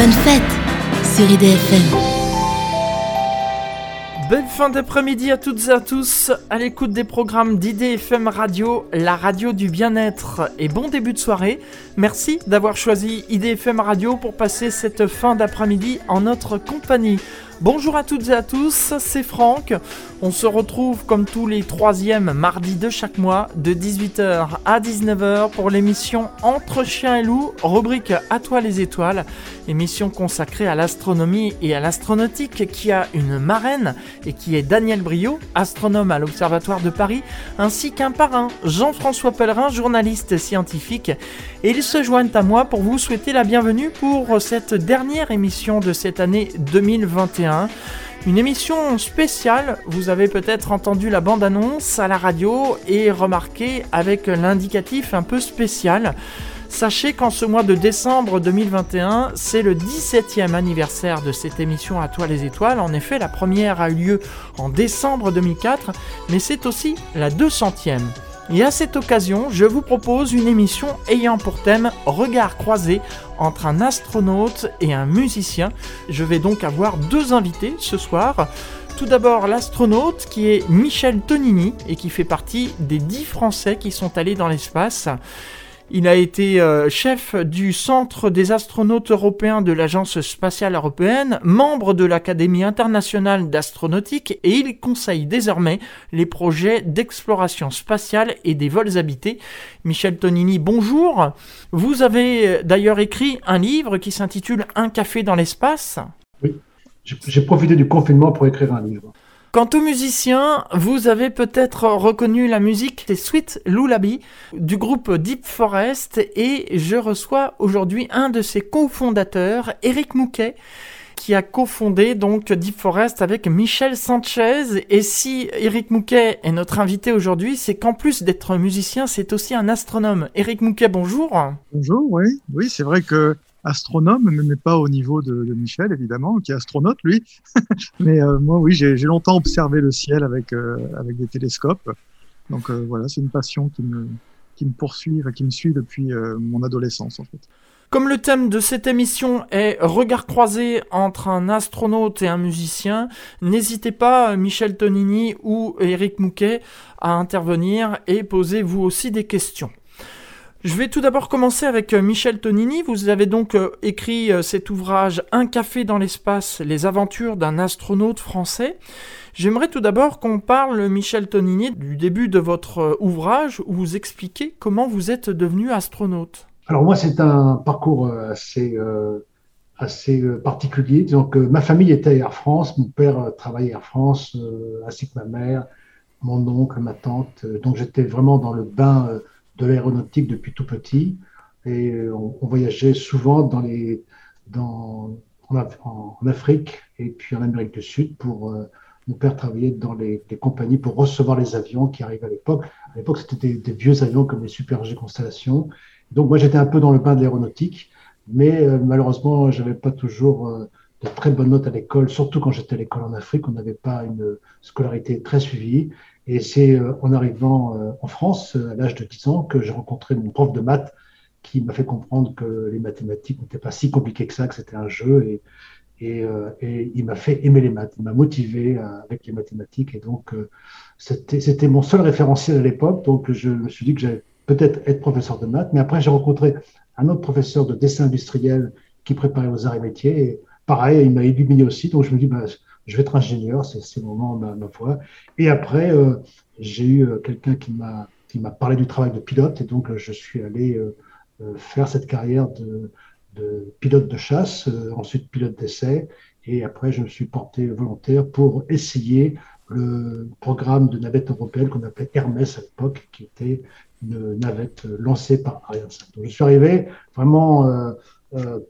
Bonne fête sur IDFM. Belle fin d'après-midi à toutes et à tous, à l'écoute des programmes d'IDFM Radio, la radio du bien-être et bon début de soirée. Merci d'avoir choisi IDFM Radio pour passer cette fin d'après-midi en notre compagnie. Bonjour à toutes et à tous, c'est Franck. On se retrouve comme tous les troisièmes mardis de chaque mois de 18h à 19h pour l'émission Entre chiens et loups, rubrique À toi les étoiles, émission consacrée à l'astronomie et à l'astronautique qui a une marraine et qui est Daniel Brio, astronome à l'Observatoire de Paris, ainsi qu'un parrain, Jean-François Pellerin, journaliste scientifique. Et ils se joignent à moi pour vous souhaiter la bienvenue pour cette dernière émission de cette année 2021 une émission spéciale, vous avez peut-être entendu la bande-annonce à la radio et remarqué avec l'indicatif un peu spécial. Sachez qu'en ce mois de décembre 2021, c'est le 17e anniversaire de cette émission À toi les étoiles. En effet, la première a eu lieu en décembre 2004, mais c'est aussi la 200e. Et à cette occasion, je vous propose une émission ayant pour thème Regard croisé entre un astronaute et un musicien. Je vais donc avoir deux invités ce soir. Tout d'abord l'astronaute qui est Michel Tonini et qui fait partie des dix Français qui sont allés dans l'espace. Il a été euh, chef du Centre des astronautes européens de l'Agence spatiale européenne, membre de l'Académie internationale d'astronautique et il conseille désormais les projets d'exploration spatiale et des vols habités. Michel Tonini, bonjour. Vous avez euh, d'ailleurs écrit un livre qui s'intitule Un café dans l'espace. Oui, j'ai profité du confinement pour écrire un livre. Quant aux musiciens, vous avez peut-être reconnu la musique des Sweet Lullaby du groupe Deep Forest et je reçois aujourd'hui un de ses cofondateurs, Eric Mouquet qui a cofondé donc Deep Forest avec Michel Sanchez. Et si Eric Mouquet est notre invité aujourd'hui, c'est qu'en plus d'être musicien, c'est aussi un astronome. Eric Mouquet, bonjour. Bonjour, oui. Oui, c'est vrai que astronome, mais pas au niveau de, Michel, évidemment, qui est astronaute, lui. mais euh, moi, oui, j'ai longtemps observé le ciel avec, euh, avec des télescopes. Donc euh, voilà, c'est une passion qui me, qui me poursuit, qui me suit depuis mon adolescence, en fait. Comme le thème de cette émission est regard croisé entre un astronaute et un musicien, n'hésitez pas, Michel Tonini ou Eric Mouquet, à intervenir et posez vous aussi des questions. Je vais tout d'abord commencer avec euh, Michel Tonini. Vous avez donc euh, écrit euh, cet ouvrage Un café dans l'espace, les aventures d'un astronaute français. J'aimerais tout d'abord qu'on parle, Michel Tonini, du début de votre ouvrage où vous expliquez comment vous êtes devenu astronaute. Alors moi, c'est un parcours assez, assez particulier. Donc, ma famille était à Air France, mon père travaillait à Air France, ainsi que ma mère, mon oncle, ma tante. Donc j'étais vraiment dans le bain de l'aéronautique depuis tout petit. Et euh, on, voyageait souvent dans les, dans, en, Afrique et puis en Amérique du Sud pour. Euh, mon père travaillait dans les, compagnies pour recevoir les avions qui arrivaient à l'époque. À l'époque, c'était des, vieux avions comme les Super G Constellation. Donc, moi, j'étais un peu dans le bain de l'aéronautique, mais euh, malheureusement, je n'avais pas toujours de très bonnes notes à l'école, surtout quand j'étais à l'école en Afrique. On n'avait pas une scolarité très suivie. Et c'est euh, en arrivant euh, en France, euh, à l'âge de 10 ans, que j'ai rencontré mon prof de maths qui m'a fait comprendre que les mathématiques n'étaient pas si compliquées que ça, que c'était un jeu. Et, il m'a fait aimer les maths, il m'a motivé avec les mathématiques. Et donc, c'était mon seul référentiel à l'époque. Donc, je me suis dit que j'allais peut-être être professeur de maths. Mais après, j'ai rencontré un autre professeur de dessin industriel qui préparait aux arts et métiers. Et pareil, il m'a illuminé aussi. Donc, je me dis, bah, je vais être ingénieur, c'est le moment, ma, ma foi. Et après, euh, j'ai eu euh, quelqu'un qui m'a parlé du travail de pilote, et donc euh, je suis allé faire cette carrière de, pilote de chasse, ensuite pilote d'essai, et après je me suis porté volontaire pour essayer le programme de navette européenne qu'on appelait Hermès à l'époque, qui était une navette lancée par Ariane 5. Donc je suis arrivé vraiment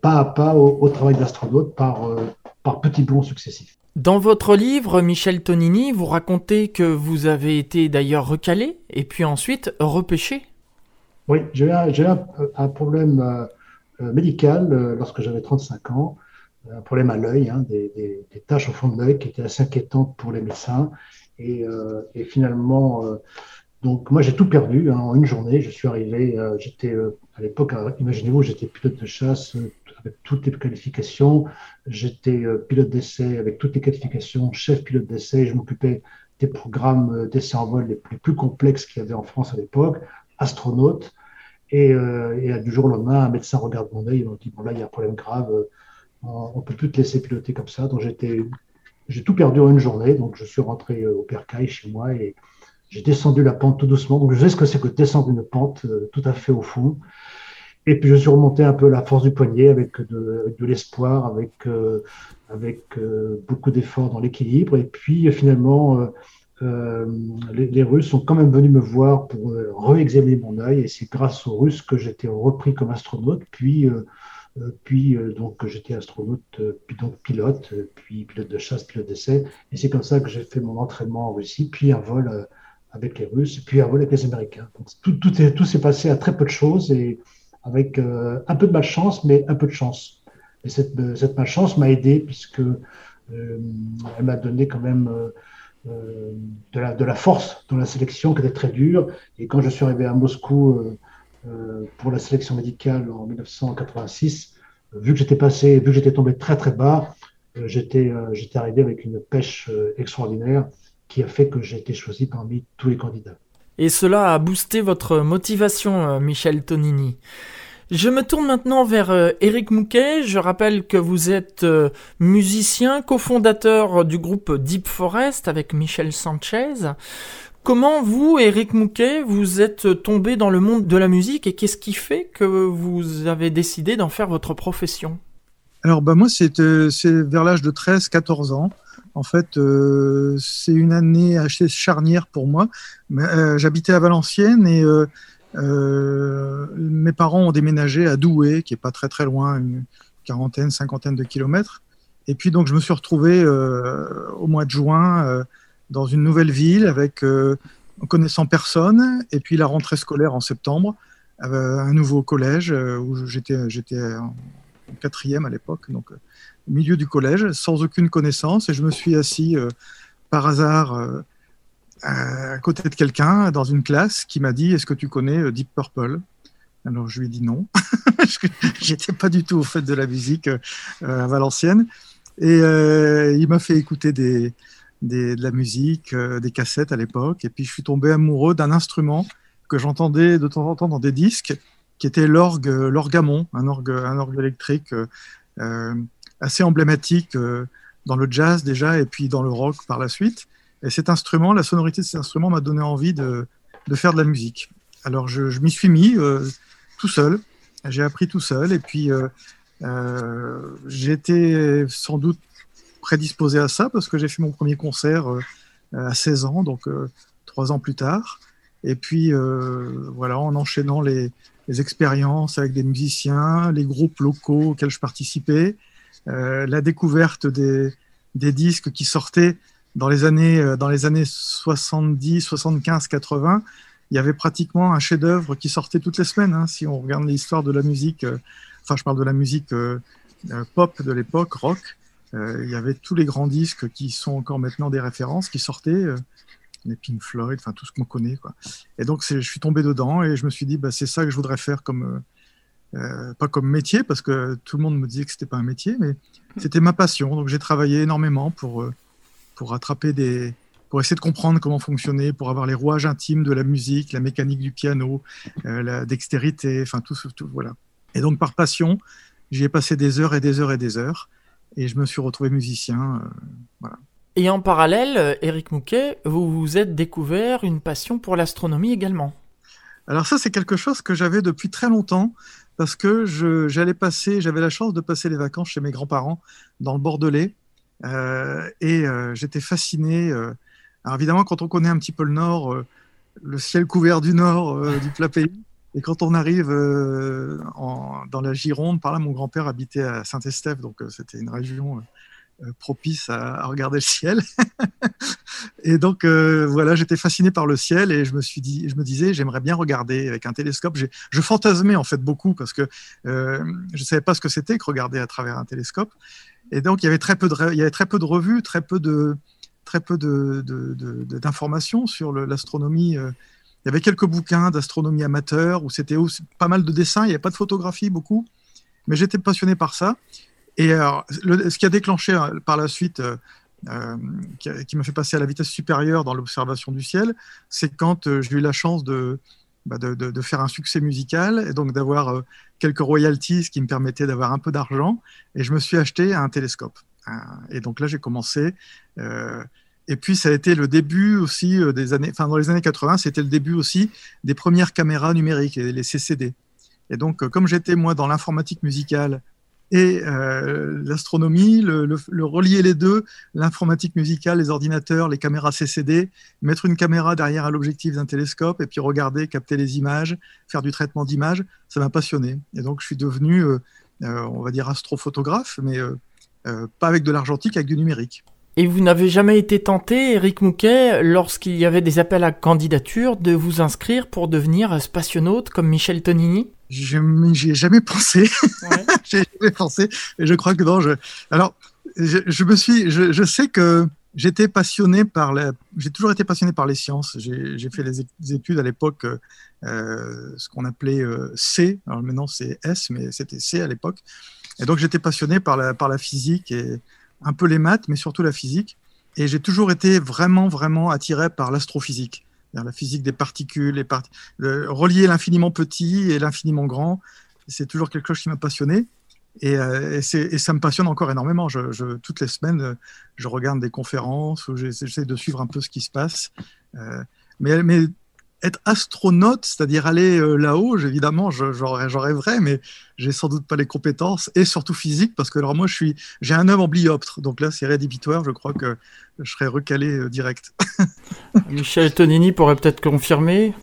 pas à pas au, au travail d'astronaute par, par petits bons successifs. Dans votre livre, Michel Tonini, vous racontez que vous avez été d'ailleurs recalé et puis ensuite repêché. Oui, j'ai eu un, problème euh, euh, médical euh, lorsque j'avais 35 ans, un problème à l'œil, hein, des, taches au fond de l'œil qui étaient assez inquiétantes pour les médecins. Et, finalement, Donc moi j'ai tout perdu hein, en une journée. Je suis arrivé, j'étais à l'époque, euh, imaginez-vous, j'étais pilote de chasse avec toutes les qualifications. J'étais pilote d'essai avec toutes les qualifications, chef pilote d'essai. Je m'occupais des programmes d'essai en vol les plus, complexes qu'il y avait en France à l'époque, astronaute. Et, et, du jour au lendemain, un médecin regarde mon œil et me dit bon là il y a un problème grave, on, on peut plus te laisser piloter comme ça. Donc j'ai tout perdu en une journée. Donc je suis rentré au Percaille chez moi et j'ai descendu la pente tout doucement. Donc, je sais ce que c'est que descendre une pente euh, tout à fait au fond. Et puis, je suis remonté un peu la force du poignet avec de, l'espoir, avec, euh, euh, beaucoup d'efforts dans l'équilibre. Et puis, finalement, les, les, Russes sont quand même venus me voir pour réexaminer mon œil. Et c'est grâce aux Russes que j'étais repris comme astronaute. Puis, puis donc j'étais astronaute, puis donc pilote, puis pilote de chasse, pilote d'essai. Et c'est comme ça que j'ai fait mon entraînement en Russie, puis un vol avec les Russes, puis un vol avec les Américains. Tout, tout, est, tout s'est passé à très peu de choses avec euh, un peu de malchance, mais un peu de chance. Et cette, cette malchance m'a aidé puisque euh, elle m'a donné quand même euh, de, la, de la force dans la sélection qui était très dure. Et quand je suis arrivé à Moscou pour la sélection médicale en 1986, vu que j'étais passé, vu que j'étais tombé très très bas, j'étais arrivé avec une pêche extraordinaire qui a fait que j'ai été choisi parmi tous les candidats. Et cela a boosté votre motivation, euh, Michel Tonini. Je me tourne maintenant vers Eric euh, Mouquet. Je rappelle que vous êtes euh, musicien, cofondateur du groupe Deep Forest avec Michel Sanchez. Comment vous, Eric Mouquet, vous êtes tombé dans le monde de la musique et qu'est-ce qui fait que vous avez décidé d'en faire votre profession? Alors bah moi, c'est vers l'âge de 13-14 ans. En fait, euh, c'est une année assez charnière pour moi. Euh, j'habitais à Valenciennes et euh, mes parents ont déménagé à Douai, qui est pas très très loin, une quarantaine, cinquantaine de kilomètres. Et puis donc je me suis retrouvé au mois de juin dans une nouvelle ville avec connaissant personne. Et puis la rentrée scolaire en septembre, un nouveau collège où j'étais j'étais en quatrième à l'époque, milieu du collège, sans aucune connaissance, et je me suis assis euh, par hasard euh, à côté de quelqu'un dans une classe qui m'a dit Est-ce que tu connais euh, Deep Purple? Alors je lui ai dit non, parce que j'étais pas du tout au fait de la musique à Valenciennes. Et il m'a fait écouter de la musique, des cassettes à l'époque, et puis je suis tombé amoureux d'un instrument que j'entendais de temps en temps dans des disques, qui était l'orgue, l'orgamon, un orgue, un orgue électrique assez emblématique euh, dans le jazz déjà et puis dans le rock par la suite. Et cet instrument, la sonorité de cet instrument m'a donné envie de, de, faire de la musique. Alors je, je m'y suis mis euh, tout seul, j'ai appris tout seul et puis euh, euh, j'étais sans doute prédisposé à ça parce que j'ai fait mon premier concert à 16 ans, donc trois ans plus tard. Et puis voilà, en enchaînant les, les expériences avec des musiciens, les groupes locaux auxquels je participais, euh, la découverte des, disques qui sortaient dans les années, euh, dans les années 70, 75, 80, il y avait pratiquement un chef-d'œuvre qui sortait toutes les semaines. Hein, si on regarde l'histoire de la musique, euh, enfin, je parle de la musique pop de l'époque, rock, il y avait tous les grands disques qui sont encore maintenant des références qui sortaient, les Pink Floyd, enfin tout ce qu'on connaît. Et donc, je suis tombé dedans et je me suis dit, bah, c'est ça que je voudrais faire comme, euh, pas comme métier, parce que tout le monde me disait que c'était pas un métier, mais c'était ma passion. Donc j'ai travaillé énormément pour, euh, pour des, pour essayer de comprendre comment fonctionner, pour avoir les rouages intimes de la musique, la mécanique du piano, euh, la dextérité, enfin tout, tout, voilà. Et donc par passion, j'y ai passé des heures et des heures et des heures, et je me suis retrouvé musicien. Et en parallèle, Eric Mouquet, vous vous êtes découvert une passion pour l'astronomie également. Alors ça, c'est quelque chose que j'avais depuis très longtemps parce que j'allais passer, j'avais la chance de passer les vacances chez mes grands-parents dans le Bordelais euh, et euh, j'étais fasciné. Euh, alors évidemment, quand on connaît un petit peu le Nord, le ciel couvert du Nord du plat pays, et quand on arrive en, dans la Gironde, par là, mon grand-père habitait à Saint-Estèphe, donc c'était une région propice à, regarder le ciel. et donc euh, voilà, j'étais fasciné par le ciel et je me suis dit, je me disais, j'aimerais bien regarder avec un télescope. Je fantasmais en fait beaucoup parce que euh, je savais pas ce que c'était que regarder à travers un télescope. Et donc il y avait très peu de, il y avait très peu de revues, très peu de, très peu de, d'informations sur l'astronomie y avait quelques bouquins d'astronomie amateur où c'était pas mal de dessins, il n'y avait pas de photographie beaucoup, mais j'étais passionné par ça. Et ce qui a déclenché euh, par la suite, euh, euh, qui, m'a fait passer à la vitesse supérieure dans l'observation du ciel, c'est quand j'ai eu la chance bah, de, faire un succès musical et donc d'avoir quelques royalties qui me permettaient d'avoir un peu d'argent. Et je me suis acheté un télescope. Et donc là, j'ai commencé. et puis, ça a été le début aussi des années, enfin, dans les années 80, c'était le début aussi des premières caméras numériques, les CCD. Et donc, comme j'étais moi dans l'informatique musicale et euh, l'astronomie, le, relier les deux, l'informatique musicale, les ordinateurs, les caméras CCD, mettre une caméra derrière à l'objectif d'un télescope et puis regarder, capter les images, faire du traitement d'images, ça m'a passionné. Et donc je suis devenu, euh, euh, on va dire, astrophotographe, mais pas avec de l'argentique, avec du numérique. Et vous n'avez jamais été tenté, Eric Mouquet, lorsqu'il y avait des appels à candidature, de vous inscrire pour devenir spationaute comme Michel Tonini? J'y ai jamais pensé. Ouais. j'ai jamais pensé. Et je crois que non. Je... Alors, je, me suis. Je, sais que j'étais passionné par la. J'ai toujours été passionné par les sciences. J'ai fait les études à l'époque, euh, ce qu'on appelait euh, C. Alors maintenant c'est S, mais c'était C à l'époque. Et donc j'étais passionné par la, par la physique et un peu les maths, mais surtout la physique. Et j'ai toujours été vraiment, vraiment attiré par l'astrophysique la physique des particules, les relier l'infiniment petit et l'infiniment grand, c'est toujours quelque chose qui m'a passionné. Et, euh, ça me passionne encore énormément. Je, toutes les semaines, je regarde des conférences où j'essaie de suivre un peu ce qui se passe. Euh, mais être astronaute, c'est-à-dire aller euh, là-haut, évidemment, j'en rêverais, mais j'ai sans doute pas les compétences et surtout physique, parce que alors moi, je suis, j'ai un œuvre en blioptre, donc là, c'est rédhibitoire. Je crois que je serais recalé euh, direct. Michel Tonini pourrait peut-être confirmer.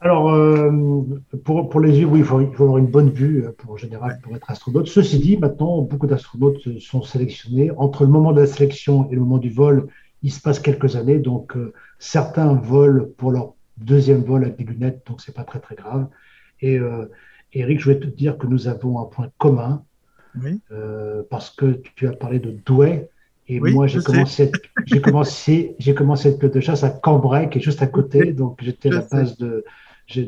Alors, euh, pour, pour, les yeux, oui, il faut, il faut, avoir une bonne vue pour, en général pour être astronaute. Ceci dit, maintenant, beaucoup d'astronautes sont sélectionnés. Entre le moment de la sélection et le moment du vol, il se passe quelques années. Donc, certains volent pour leur deuxième vol avec des lunettes, donc c'est pas très très grave. Et euh, Eric, je voulais te dire que nous avons un point commun, euh, parce que tu as parlé de Douai, et moi j'ai commencé, j'ai commencé, j'ai commencé de chasse à Cambrai, qui est juste à côté, donc j'étais à la base de,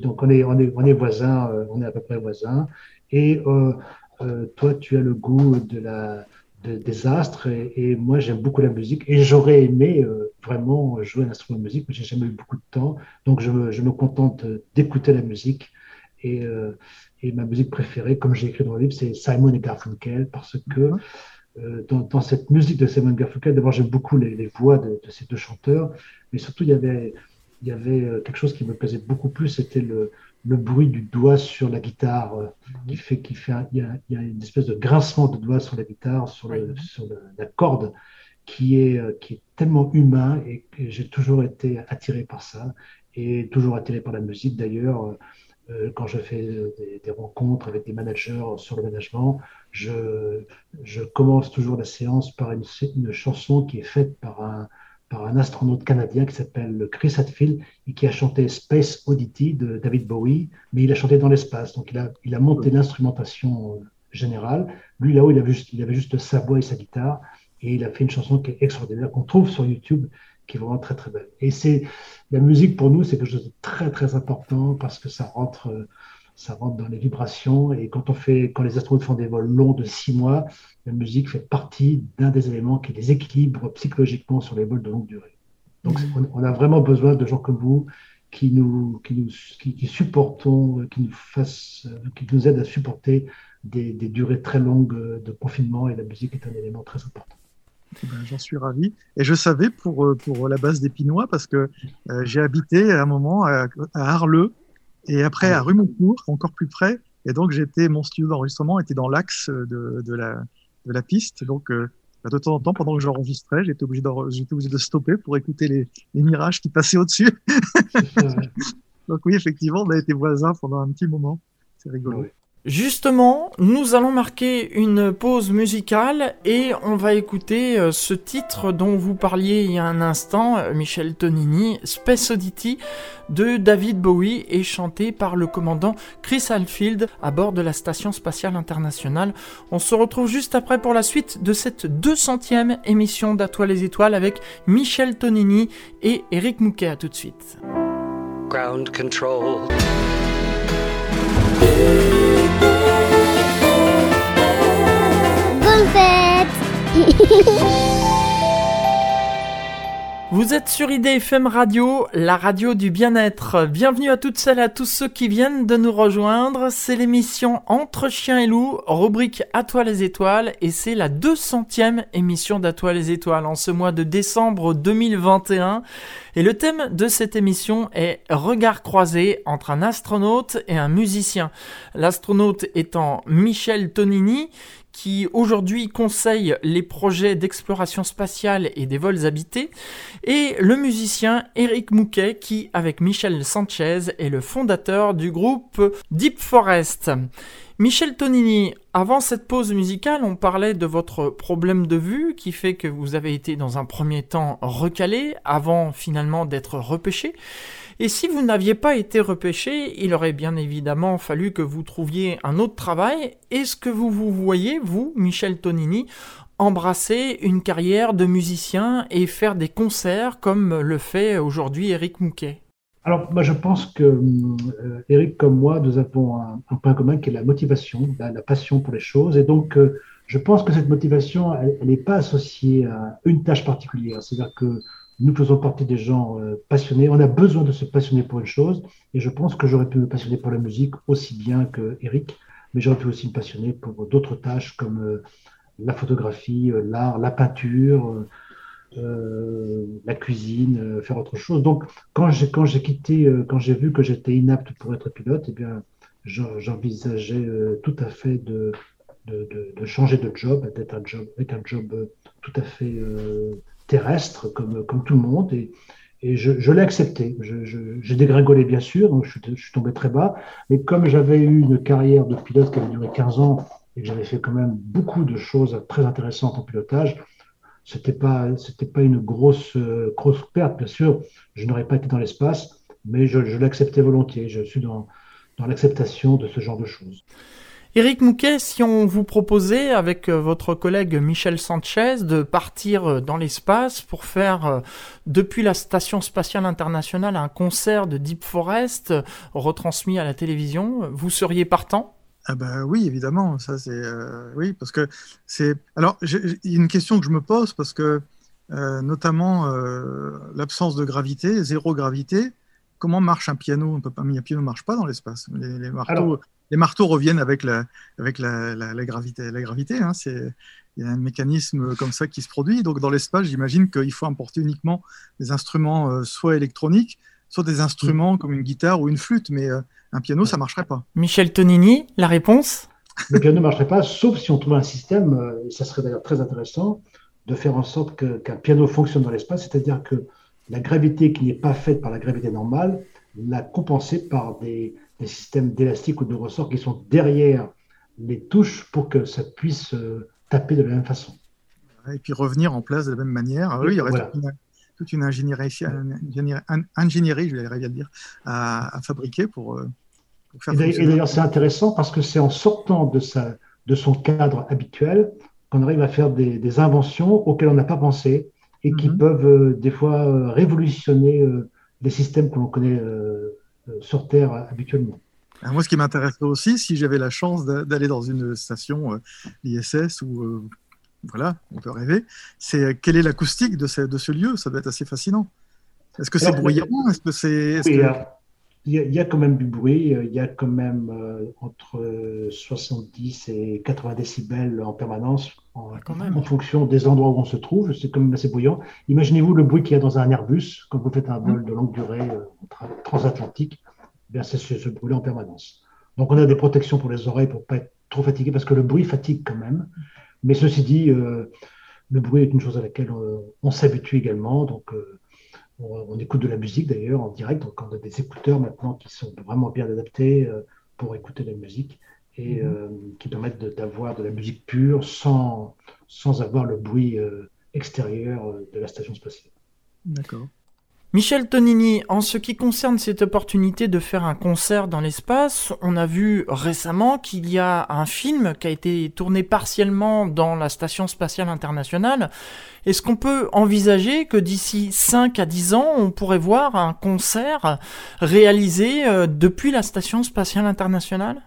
donc on est, on est, on est voisins, euh, on est à peu près voisins, et toi tu as le goût de la des astres et, moi j'aime beaucoup la musique et j'aurais aimé euh, vraiment jouer un instrument de musique mais j'ai jamais eu beaucoup de temps donc je me, je me contente d'écouter la musique et, euh, et, ma musique préférée comme j'ai écrit dans le livre c'est Simon et Garfunkel parce que mhm. euh, dans, dans, cette musique de Simon et Garfunkel d'abord j'aime beaucoup les, les voix de, de, ces deux chanteurs mais surtout il y avait il y avait quelque chose qui me plaisait beaucoup plus c'était le le bruit du doigt sur la guitare euh, qui fait qu'il fait il, y a, il, y a, une espèce de grincement de doigt sur la guitare sur, le, sur la corde qui est euh, qui est tellement humain et que j'ai toujours été attiré par ça et toujours attiré par la musique d'ailleurs. Euh, quand je fais des, des, rencontres avec des managers sur le management je, je commence toujours la séance par une, une chanson qui est faite par un par un astronaute canadien qui s'appelle Chris Hadfield et qui a chanté Space Oddity de David Bowie, mais il a chanté dans l'espace. Donc il a, il a monté l'instrumentation euh, générale. Lui, là-haut, il, avait juste, il avait juste sa voix et sa guitare. Et il a fait une chanson qui est extraordinaire, qu'on trouve sur YouTube, qui est vraiment très très belle. Et c'est la musique pour nous, c'est quelque chose de très très important parce que ça rentre euh, ça rentre dans les vibrations. Et quand on fait, quand les astronautes font des vols longs de six mois, la musique fait partie d'un des éléments qui les équilibre psychologiquement sur les vols de longue durée. Donc, mmh. on, a vraiment besoin de gens comme vous qui nous, qui nous, qui, supportons, qui nous fassent, qui nous aident à supporter des, des, durées très longues de confinement. Et la musique est un élément très important. Eh ben, j'en suis ravi. Et je savais pour, pour la base des Pinois, parce que euh, j'ai habité à un moment à, à Arleux, et après, à Rumoncourt, encore plus près. Et donc, j'étais, mon studio d'enregistrement était dans l'axe de, de, la, de la piste. Donc, euh, de temps en temps, pendant que j'enregistrais, j'étais obligé, j'étais obligé de stopper pour écouter les, les mirages qui passaient au-dessus. donc, oui, effectivement, on a été voisins pendant un petit moment. C'est rigolo. Justement, nous allons marquer une pause musicale et on va écouter euh, ce titre dont vous parliez il y a un instant, euh, Michel Tonini, Space Oddity de David Bowie et chanté par le commandant Chris Hadfield à bord de la Station Spatiale Internationale. On se retrouve juste après pour la suite de cette 200e émission d'Atoile les Étoiles avec Michel Tonini et Eric Mouquet. À tout de suite. Vous êtes sur IDFM Radio, la radio du bien-être. Bienvenue à toutes celles et à tous ceux qui viennent de nous rejoindre. C'est l'émission Entre chiens et loups, rubrique À toi les étoiles, et c'est la 200e émission d'À toi les étoiles en ce mois de décembre 2021. Et le thème de cette émission est Regard croisé entre un astronaute et un musicien. L'astronaute étant Michel Tonini, qui aujourd'hui conseille les projets d'exploration spatiale et des vols habités, et le musicien Eric Mouquet qui, avec Michel Sanchez, est le fondateur du groupe Deep Forest. Michel Tonini, avant cette pause musicale, on parlait de votre problème de vue qui fait que vous avez été dans un premier temps recalé avant finalement d'être repêché. Et si vous n'aviez pas été repêché, il aurait bien évidemment fallu que vous trouviez un autre travail. Est-ce que vous vous voyez, vous, Michel Tonini, embrasser une carrière de musicien et faire des concerts comme le fait aujourd'hui Eric Mouquet? Alors, moi, je pense que euh, Eric, comme moi, nous avons un, point commun qui est la motivation, la, la passion pour les choses. Et donc, euh, je pense que cette motivation, elle n'est pas associée à une tâche particulière. C'est-à-dire que nous faisons partie des gens euh, passionnés. On a besoin de se passionner pour une chose. Et je pense que j'aurais pu me passionner pour la musique aussi bien que Eric, mais j'aurais pu aussi me passionner pour d'autres tâches comme euh, la photographie, euh, l'art, la peinture. La cuisine, faire autre chose. Donc, quand j'ai quand j'ai quitté, quand j'ai vu que j'étais inapte pour être pilote, eh bien, j'envisageais tout à fait de, de, changer de job, d'être un job avec un job tout à fait terrestre, comme comme tout le monde. Et, et je, l'ai accepté. J'ai dégringolé, bien sûr, donc je, suis tombé très bas. Mais comme j'avais eu une carrière de pilote qui avait duré 15 ans et que j'avais fait quand même beaucoup de choses très intéressantes en pilotage, c'était pas pas une grosse euh, grosse perte bien sûr je n'aurais pas été dans l'espace mais je, je l'acceptais volontiers je suis dans dans l'acceptation de ce genre de choses Éric Mouquet, si on vous proposait avec euh, votre collègue Michel Sanchez de partir euh, dans l'espace pour faire depuis la station spatiale internationale un concert de Deep Forest retransmis à la télévision, vous seriez partant? Ah bah oui, évidemment, ça c'est euh, oui parce que c'est alors il y a une question que je me pose parce que euh, notamment euh, l'absence de gravité, zéro gravité. Comment marche un piano? Un, un piano ne marche pas dans l'espace. Les, les, marteaux, alors, les marteaux reviennent avec la avec la, la, la gravité. La gravité, hein, c'est il y a un mécanisme comme ça qui se produit. Donc dans l'espace, j'imagine qu'il faut importer uniquement des instruments euh, soit électroniques, soit des instruments comme une guitare ou une flûte, mais euh, un piano, ça marcherait pas. Michel Tonini, la réponse? Le piano ne marcherait pas, sauf si on trouvait un système, euh, et ça serait d'ailleurs très intéressant, de faire en sorte qu'un piano fonctionne dans l'espace, c'est-à-dire que la gravité qui n'est pas faite par la gravité normale, la compenser par des, des systèmes d'élastique ou de ressort qui sont derrière les touches pour que ça puisse euh, taper de la même façon. Et puis revenir en place de la même manière. Ah oui, il y aurait voilà. une, toute une ingénierie, ingénierie, ingénierie je vais arriver à le dire, à, à fabriquer pour, euh, pour faire Et d'ailleurs, c'est intéressant parce que c'est en sortant de, sa, de son cadre habituel qu'on arrive à faire des, des, inventions auxquelles on n'a pas pensé et qui mm -hmm. peuvent euh, des fois révolutionner euh, les systèmes que l'on connaît euh, sur Terre habituellement. Alors moi, ce qui m'intéresserait aussi, si j'avais la chance d'aller dans une station ISS ou voilà, on peut rêver, c'est quelle est l'acoustique de ce, de ce lieu? Ça doit être assez fascinant. Est-ce que c'est bruyant? Est-ce que c'est. Oui, que... il, y a, il, y a, quand même du bruit, il y a quand même euh, entre 70 et 80 décibels en permanence, en, ah, en, fonction des endroits où on se trouve. C'est quand même assez bruyant. Imaginez-vous le bruit qu'il y a dans un Airbus quand vous faites un vol de longue durée euh, transatlantique. Eh bien, c'est ce, bruit en permanence. Donc, on a des protections pour les oreilles pour ne pas être trop fatigué parce que le bruit fatigue quand même. Mais ceci dit, euh, le bruit est une chose à laquelle on, on s'habitue également. Donc, euh, on, on, écoute de la musique d'ailleurs en direct. Donc, on a des écouteurs maintenant qui sont vraiment bien adaptés euh, pour écouter de la musique et mmh. qui permettent d'avoir de, de, la musique pure sans, sans avoir le bruit extérieur de la station spatiale. D'accord. Michel Tonini, en ce qui concerne cette opportunité de faire un concert dans l'espace, on a vu récemment qu'il y a un film qui a été tourné partiellement dans la Station spatiale internationale. Est-ce qu'on peut envisager que d'ici 5 à 10 ans, on pourrait voir un concert réalisé euh, depuis la Station spatiale internationale?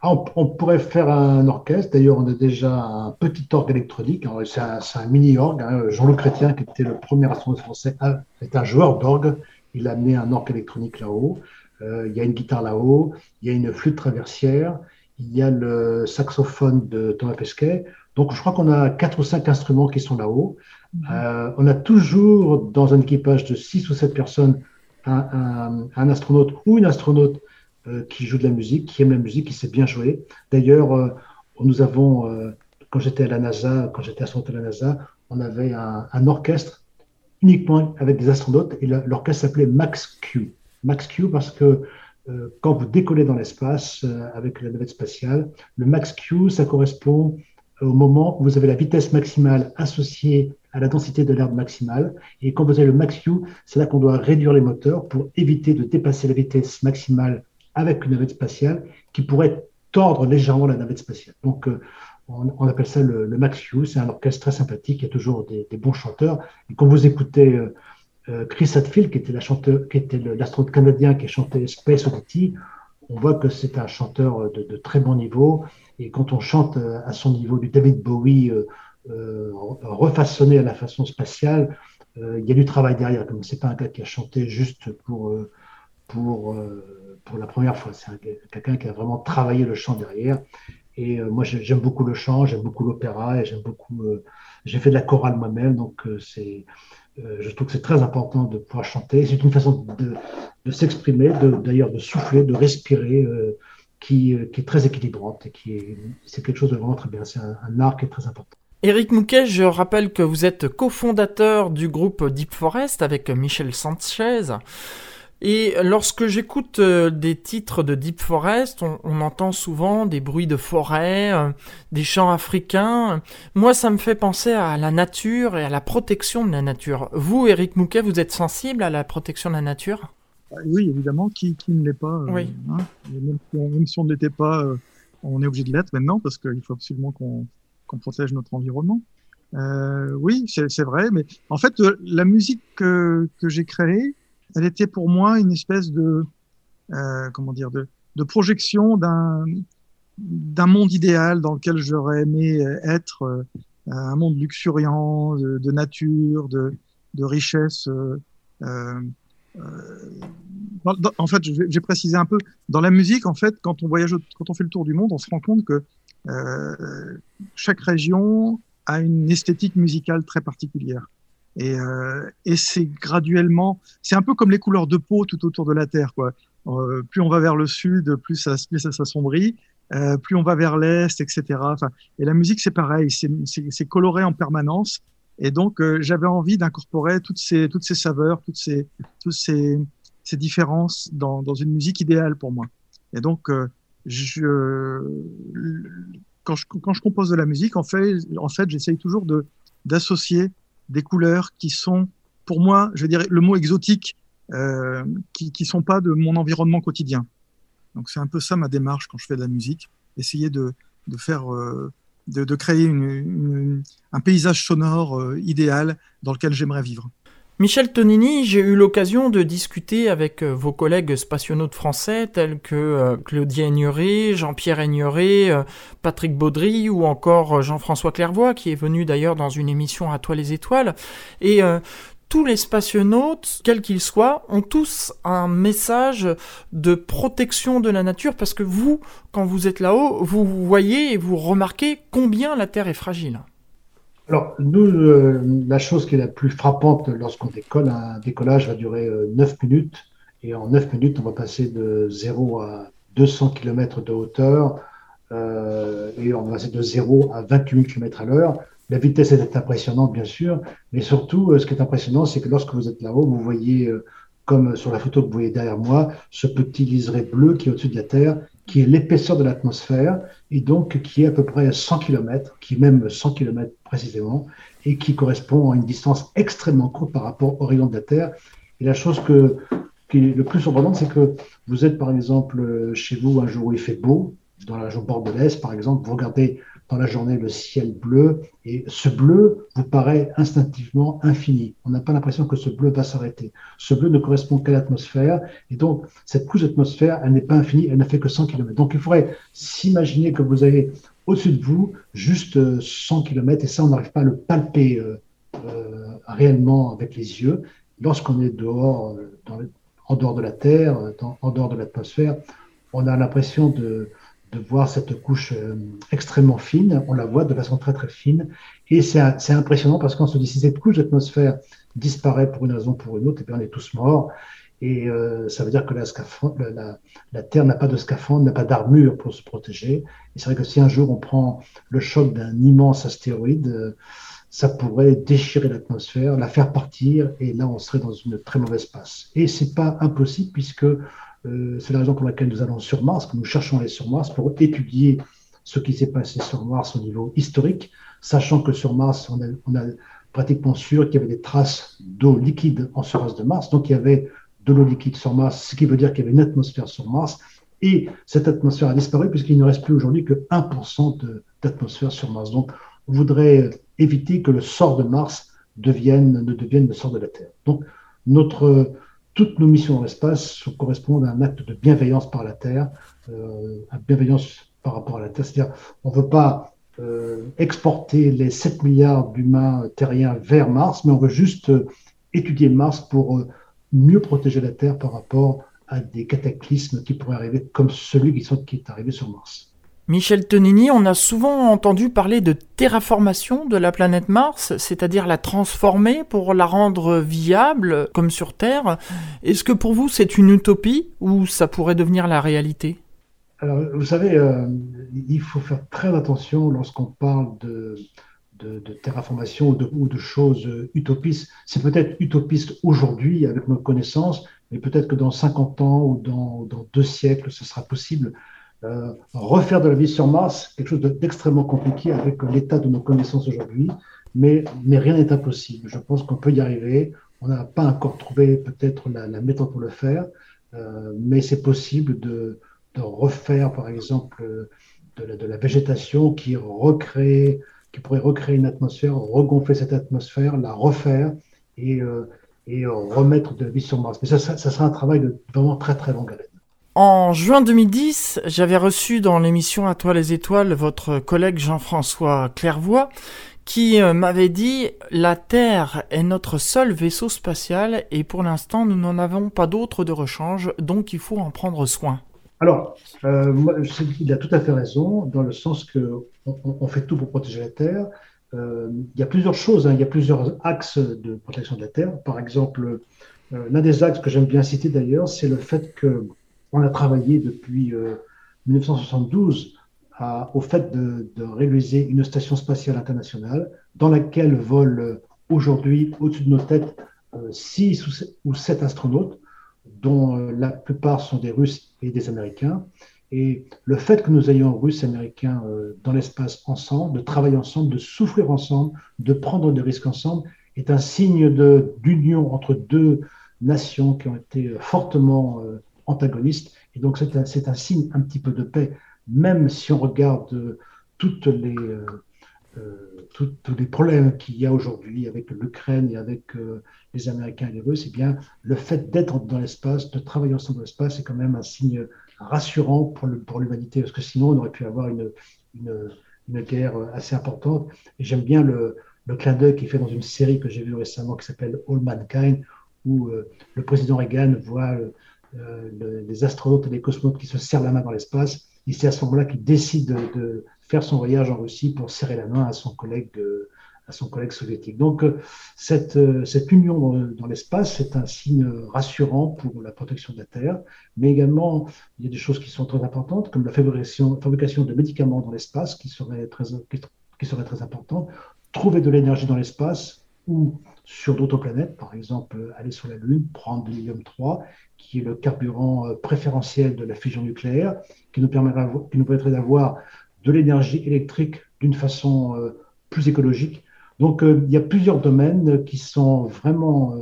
Ah, on, pourrait faire un orchestre. D'ailleurs, on a déjà un petit orgue électronique. C'est un, mini-orgue. Hein. Jean-Luc Chrétien, qui était le premier astronaute français, est un joueur d'orgue. Il a amené un orgue électronique là-haut. Euh, il y a une guitare là-haut. Il y a une flûte traversière. Il y a le saxophone de Thomas Pesquet. Donc, je crois qu'on a quatre ou cinq instruments qui sont là-haut. Mm-hmm. Euh, on a toujours, dans un équipage de six ou sept personnes, un, un astronaute ou une astronaute qui joue de la musique, qui aime la musique, qui sait bien jouer. D'ailleurs, euh, nous avons, euh, quand j'étais à la NASA, quand j'étais astronaute à la NASA, on avait un, orchestre uniquement avec des astronautes et l'orchestre s'appelait Max Q. Max Q parce que quand vous décollez dans l'espace avec la navette spatiale, le Max Q, ça correspond au moment où vous avez la vitesse maximale associée à la densité de l'air maximale. Et quand vous avez le Max Q, c'est là qu'on doit réduire les moteurs pour éviter de dépasser la vitesse maximale avec une navette spatiale qui pourrait tordre légèrement la navette spatiale. Donc, euh, on, appelle ça le, Max Hughes. C'est un orchestre très sympathique. Il y a toujours des, bons chanteurs. Quand vous écoutez euh, euh, Chris Hadfield, qui était la chanteur, qui était l'astronaute canadien qui a chanté Space Oddity, on voit que c'est un chanteur de, très bon niveau. Et quand on chante à son niveau du David Bowie refaçonné à la façon spatiale, il y a du travail derrière. Comme c'est pas un gars qui a chanté juste pour pour pour la première fois. C'est quelqu'un qui a vraiment travaillé le chant derrière. Et euh, moi, j'aime beaucoup le chant, j'aime beaucoup l'opéra et j'aime beaucoup. Euh, j'ai fait de la chorale moi-même, donc euh, c'est. je trouve que c'est très important de pouvoir chanter. C'est une façon de, de s'exprimer, d'ailleurs de, souffler, de respirer, qui, qui, est très équilibrante et qui est, c'est quelque chose de vraiment très bien. C'est un, un art qui est très important. Éric Mouquet, je rappelle que vous êtes cofondateur du groupe Deep Forest avec Michel Sanchez. Et lorsque j'écoute euh, des titres de Deep Forest, on, entend souvent des bruits de forêt, euh, des chants africains. Moi, ça me fait penser à la nature et à la protection de la nature. Vous, Eric Mouquet, vous êtes sensible à la protection de la nature? Ah Oui, évidemment. Qui, ne l'est pas euh, oui. Hein même, si on, ne l'était pas, on est obligé de l'être maintenant parce qu'il faut absolument qu'on protège notre environnement. oui, c'est vrai. Mais en fait, la musique que, que j'ai créée, elle était pour moi une espèce de euh, comment dire de, projection d'un d'un monde idéal dans lequel j'aurais aimé être, euh, un monde luxuriant, de, nature, de, de richesse. Euh, euh, en fait, j'ai précisé un peu dans la musique. En fait, quand on voyage, quand on fait le tour du monde, on se rend compte que chaque région a une esthétique musicale très particulière. Et, euh, et c'est graduellement, c'est un peu comme les couleurs de peau tout autour de la Terre. Quoi. Euh, plus on va vers le sud, plus ça, plus ça s'assombrit. Euh, plus on va vers l'est, etc. Enfin, et la musique, c'est pareil, c'est coloré en permanence. Et donc, euh, j'avais envie d'incorporer toutes ces, toutes ces saveurs, toutes ces, toutes ces, ces différences dans, dans une musique idéale pour moi. Et donc, euh, je, quand, je, quand je compose de la musique, en fait, en fait j'essaye toujours d'associer des couleurs qui sont, pour moi, je dire le mot exotique, euh, qui ne sont pas de mon environnement quotidien. Donc c'est un peu ça ma démarche quand je fais de la musique, essayer de, de faire, euh, de, de, créer une, une, un paysage sonore euh, idéal dans lequel j'aimerais vivre. Michel Tonini, j'ai eu l'occasion de discuter avec euh, vos collègues spationautes français tels que euh, Claudie Aigneret, Jean-Pierre Aigneret, euh, Patrick Baudry ou encore Jean-François Clairvoy qui est venu d'ailleurs dans une émission à toi les étoiles. Et tous les spationautes, quels qu'ils soient, ont tous un message de protection de la nature parce que vous, quand vous êtes là-haut, vous voyez et vous remarquez combien la Terre est fragile. Alors, nous, la chose qui est la plus frappante lorsqu'on décolle, un décollage va durer 9 euh, minutes. Et en 9 minutes, on va passer de 0 à 200 km de hauteur. Euh, et on va passer de 0 à 28 km à l'heure. La vitesse est impressionnante, bien sûr. Mais surtout, euh, ce qui est impressionnant, c'est que lorsque vous êtes là-haut, vous voyez, comme sur la photo que vous voyez derrière moi, ce petit liseré bleu qui est au-dessus de la Terre qui est l'épaisseur de l'atmosphère et donc qui est à peu près 100 km, qui est même 100 km précisément, et qui correspond à une distance extrêmement courte par rapport au rayon de la Terre. Et la chose que, qui est le plus surprenante, c'est que vous êtes par exemple chez vous un jour où il fait beau, dans la région bordelaise par exemple, vous regardez dans la journée le ciel bleu, et ce bleu vous paraît instinctivement infini. On n'a pas l'impression que ce bleu va s'arrêter. Ce bleu ne correspond qu'à l'atmosphère, et donc cette couche d'atmosphère, elle n'est pas infinie, elle n'a fait que 100 km. Donc il faudrait s'imaginer que vous avez au-dessus de vous juste 100 km, et ça, on n'arrive pas à le palper euh, euh, réellement avec les yeux. Lorsqu'on est dehors, euh, en dehors de la Terre, en dehors de l'atmosphère, on a l'impression de, de voir cette couche euh, extrêmement fine. On la voit de façon très très fine. Et c'est impressionnant parce qu'on se dit si cette couche d'atmosphère disparaît pour une raison ou pour une autre, et eh bien on est tous morts. Et euh, ça veut dire que la, la, la Terre n'a pas de scaphandre, n'a pas d'armure pour se protéger. Et c'est vrai que si un jour on prend le choc d'un immense astéroïde, euh, ça pourrait déchirer l'atmosphère, la faire partir, et là on serait dans une très mauvaise passe. Et c'est pas impossible puisque euh, c'est la raison pour laquelle nous allons sur Mars, que nous cherchons à aller sur Mars pour étudier ce qui s'est passé sur Mars au niveau historique, sachant que sur Mars, on a, pratiquement sûr qu'il y avait des traces d'eau liquide en surface de Mars. Donc il y avait de l'eau liquide sur Mars, ce qui veut dire qu'il y avait une atmosphère sur Mars. Et cette atmosphère a disparu puisqu'il ne reste plus aujourd'hui que 1% d'atmosphère sur Mars. Donc on voudrait éviter que le sort de Mars ne devienne le sort de la Terre. Donc toutes nos missions dans l'espace correspondent à un acte de bienveillance par la Terre, euh, à bienveillance par rapport à la Terre. C'est-à-dire, on ne veut pas euh, exporter les 7 milliards d'humains terriens vers Mars, mais on veut juste euh, étudier Mars pour mieux protéger la Terre par rapport à des cataclysmes qui pourraient arriver, comme celui qui est arrivé sur Mars. Michel Tonini, on a souvent entendu parler de terraformation de la planète Mars, c'est-à-dire la transformer pour la rendre viable comme sur Terre. Est-ce que pour vous c'est une utopie ou ça pourrait devenir la réalité? Alors vous savez, euh, il faut faire très attention lorsqu'on parle de, terraformation ou de, choses utopistes. C'est peut-être utopiste aujourd'hui avec nos connaissances, mais peut-être que dans 50 ans ou dans, dans deux siècles, ce sera possible. Euh, refaire de la vie sur Mars, quelque chose d'extrêmement compliqué avec l'état de nos connaissances aujourd'hui, mais, mais rien n'est impossible. Je pense qu'on peut y arriver. On n'a pas encore trouvé peut-être la, méthode pour le faire, euh, mais c'est possible de, de, refaire, par exemple, de la, de la, végétation qui recrée, qui pourrait recréer une atmosphère, regonfler cette atmosphère, la refaire et, euh, et remettre de la vie sur Mars. Mais ça, ça, ça sera un travail de vraiment très très longue haleine. En juin 2010, j'avais reçu dans l'émission À toi les étoiles votre collègue Jean-François Clairvoy qui euh, m'avait dit La Terre est notre seul vaisseau spatial et pour l'instant nous n'en avons pas d'autre de rechange, donc il faut en prendre soin. Alors, euh, il a tout à fait raison, dans le sens que on, fait tout pour protéger la Terre. Euh, il y a plusieurs choses, hein. il y a plusieurs axes de protection de la Terre. Par exemple, l'un des axes que j'aime bien citer d'ailleurs, c'est le fait que on a travaillé depuis 1972 euh, au fait de, réaliser une station spatiale internationale dans laquelle volent euh, aujourd'hui au-dessus de nos têtes euh, six ou sept astronautes, dont la plupart sont des Russes et des Américains. Et le fait que nous ayons Russes et Américains dans l'espace ensemble, de travailler ensemble, de souffrir ensemble, de prendre des risques ensemble, est un signe d'union entre deux nations qui ont été fortement antagoniste. Et donc, c'est un, un, signe un petit peu de paix, même si on regarde toutes les, euh, euh, tous les problèmes qu'il y a aujourd'hui avec l'Ukraine et avec euh, les Américains et les Russes, eh bien, le fait d'être dans l'espace, de travailler ensemble dans l'espace, c'est quand même un signe rassurant pour, le, pour l'humanité, parce que sinon, on aurait pu avoir une, une, une guerre assez importante. Et j'aime bien le, le clin d'œil qui est fait dans une série que j'ai vue récemment qui s'appelle All Mankind, où le président Reagan voit euh, les astronautes et les cosmonautes qui se serrent la main dans l'espace. Et c'est à ce moment-là qu'il décide de, faire son voyage en Russie pour serrer la main à son collègue, euh, à son collègue soviétique. Donc, euh, cette, cette union dans, l'espace, c'est un signe rassurant pour la protection de la Terre. Mais également, il y a des choses qui sont très importantes, comme la fabrication, fabrication de médicaments dans l'espace, qui serait très, qui serait très importante. Trouver de l'énergie dans l'espace ou sur d'autres planètes, par exemple aller sur la Lune, prendre de l'hélium 3, qui est le carburant euh, préférentiel de la fusion nucléaire, qui nous, permettrait, qui nous permettrait d'avoir de l'énergie électrique d'une façon euh, plus écologique. Donc euh, il y a plusieurs domaines qui sont vraiment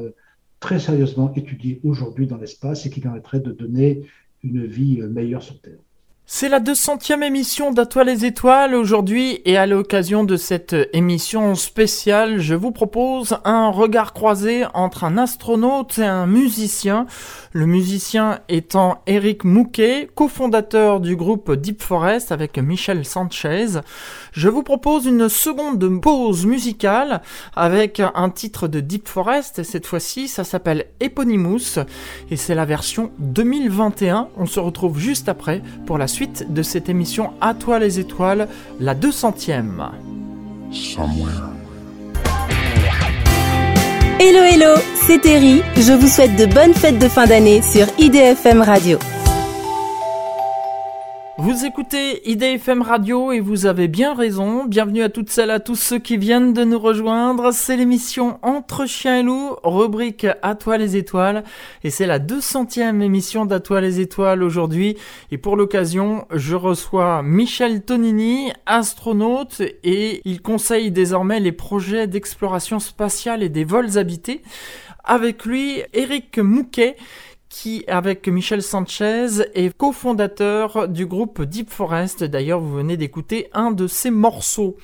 très sérieusement étudié aujourd'hui dans l'espace et qui permettrait de donner une vie meilleure sur Terre. C'est la 200e émission d'À les étoiles aujourd'hui et à l'occasion de cette émission spéciale, je vous propose un regard croisé entre un astronaute et un musicien. Le musicien étant Eric Mouquet, cofondateur du groupe Deep Forest avec Michel Sanchez. Je vous propose une seconde pause musicale avec un titre de Deep Forest et cette fois-ci ça s'appelle Eponymous et c'est la version 2021. On se retrouve juste après pour la suite de cette émission À toi les étoiles, la 200e. Hello c'est Terry. Je vous souhaite de bonnes fêtes de fin d'année sur IDFM Radio. Vous écoutez IDFM Radio et vous avez bien raison. Bienvenue à toutes celles, à tous ceux qui viennent de nous rejoindre. C'est l'émission Entre Chien et Loup, rubrique À toi les étoiles. Et c'est la 200e émission d'À toi les étoiles aujourd'hui. Et pour l'occasion, je reçois Michel Tonini, astronaute, et il conseille désormais les projets d'exploration spatiale et des vols habités. Avec lui, Eric Mouquet, qui, avec Michel Sanchez, est cofondateur du groupe Deep Forest. D'ailleurs, vous venez d'écouter un de ses morceaux.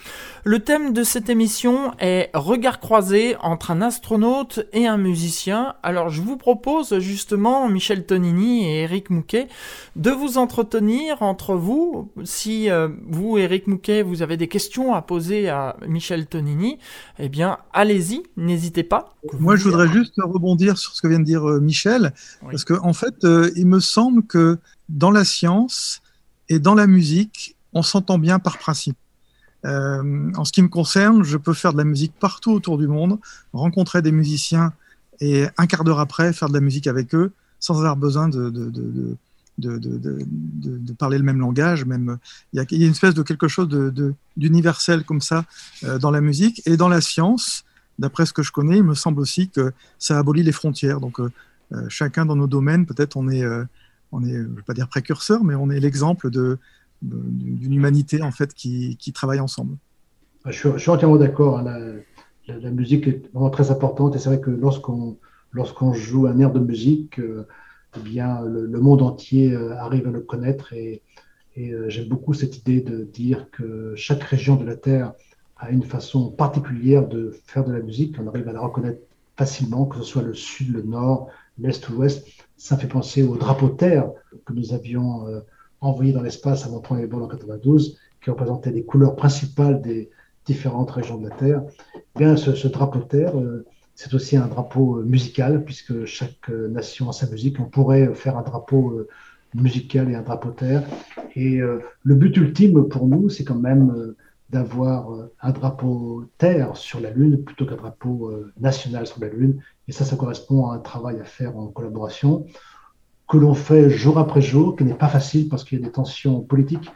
Le thème de cette émission est Regard croisé entre un astronaute et un musicien. Alors, je vous propose justement, Michel Tonini et Eric Mouquet, de vous entretenir entre vous. Si euh, vous, Eric Mouquet, vous avez des questions à poser à Michel Tonini, eh bien, allez-y, n'hésitez pas. Moi, je voudrais juste rebondir sur ce que vient de dire euh, Michel. Parce qu'en en fait, euh, il me semble que dans la science et dans la musique, on s'entend bien par principe. Euh, en ce qui me concerne, je peux faire de la musique partout autour du monde, rencontrer des musiciens et un quart d'heure après faire de la musique avec eux sans avoir besoin de, parler le même langage. Même, il, y a, une espèce de quelque chose d'universel comme ça euh, dans la musique et dans la science. D'après ce que je connais, il me semble aussi que ça abolit les frontières. Donc, chacun dans nos domaines, peut-être on est, euh, on est, je ne vais pas dire précurseur, mais on est l'exemple de, d'une humanité en fait qui, qui travaille ensemble. Je suis, entièrement d'accord. Hein, la, musique est vraiment très importante et c'est vrai que lorsqu'on lorsqu'on joue un air de musique, euh, eh bien le, monde entier arrive à le connaître et j'aime beaucoup cette idée de dire que chaque région de la Terre a une façon particulière de faire de la musique. On arrive à la reconnaître facilement, que ce soit le sud, le nord, l'Est ou l'Ouest. Ça fait penser au drapeau terre que nous avions euh, envoyé dans l'espace avant le premier vol en 92, qui représentait les couleurs principales des différentes régions de la Terre. Eh bien, ce, drapeau terre, euh, c'est aussi un drapeau euh, musical, puisque chaque nation a sa musique. On pourrait faire un drapeau musical et un drapeau terre. Et le but ultime pour nous, c'est quand même d'avoir euh, un drapeau terre sur la Lune plutôt qu'un drapeau euh, national sur la Lune. Et ça, ça correspond à un travail à faire en collaboration que l'on fait jour après jour, qui n'est pas facile parce qu'il y a des tensions politiques.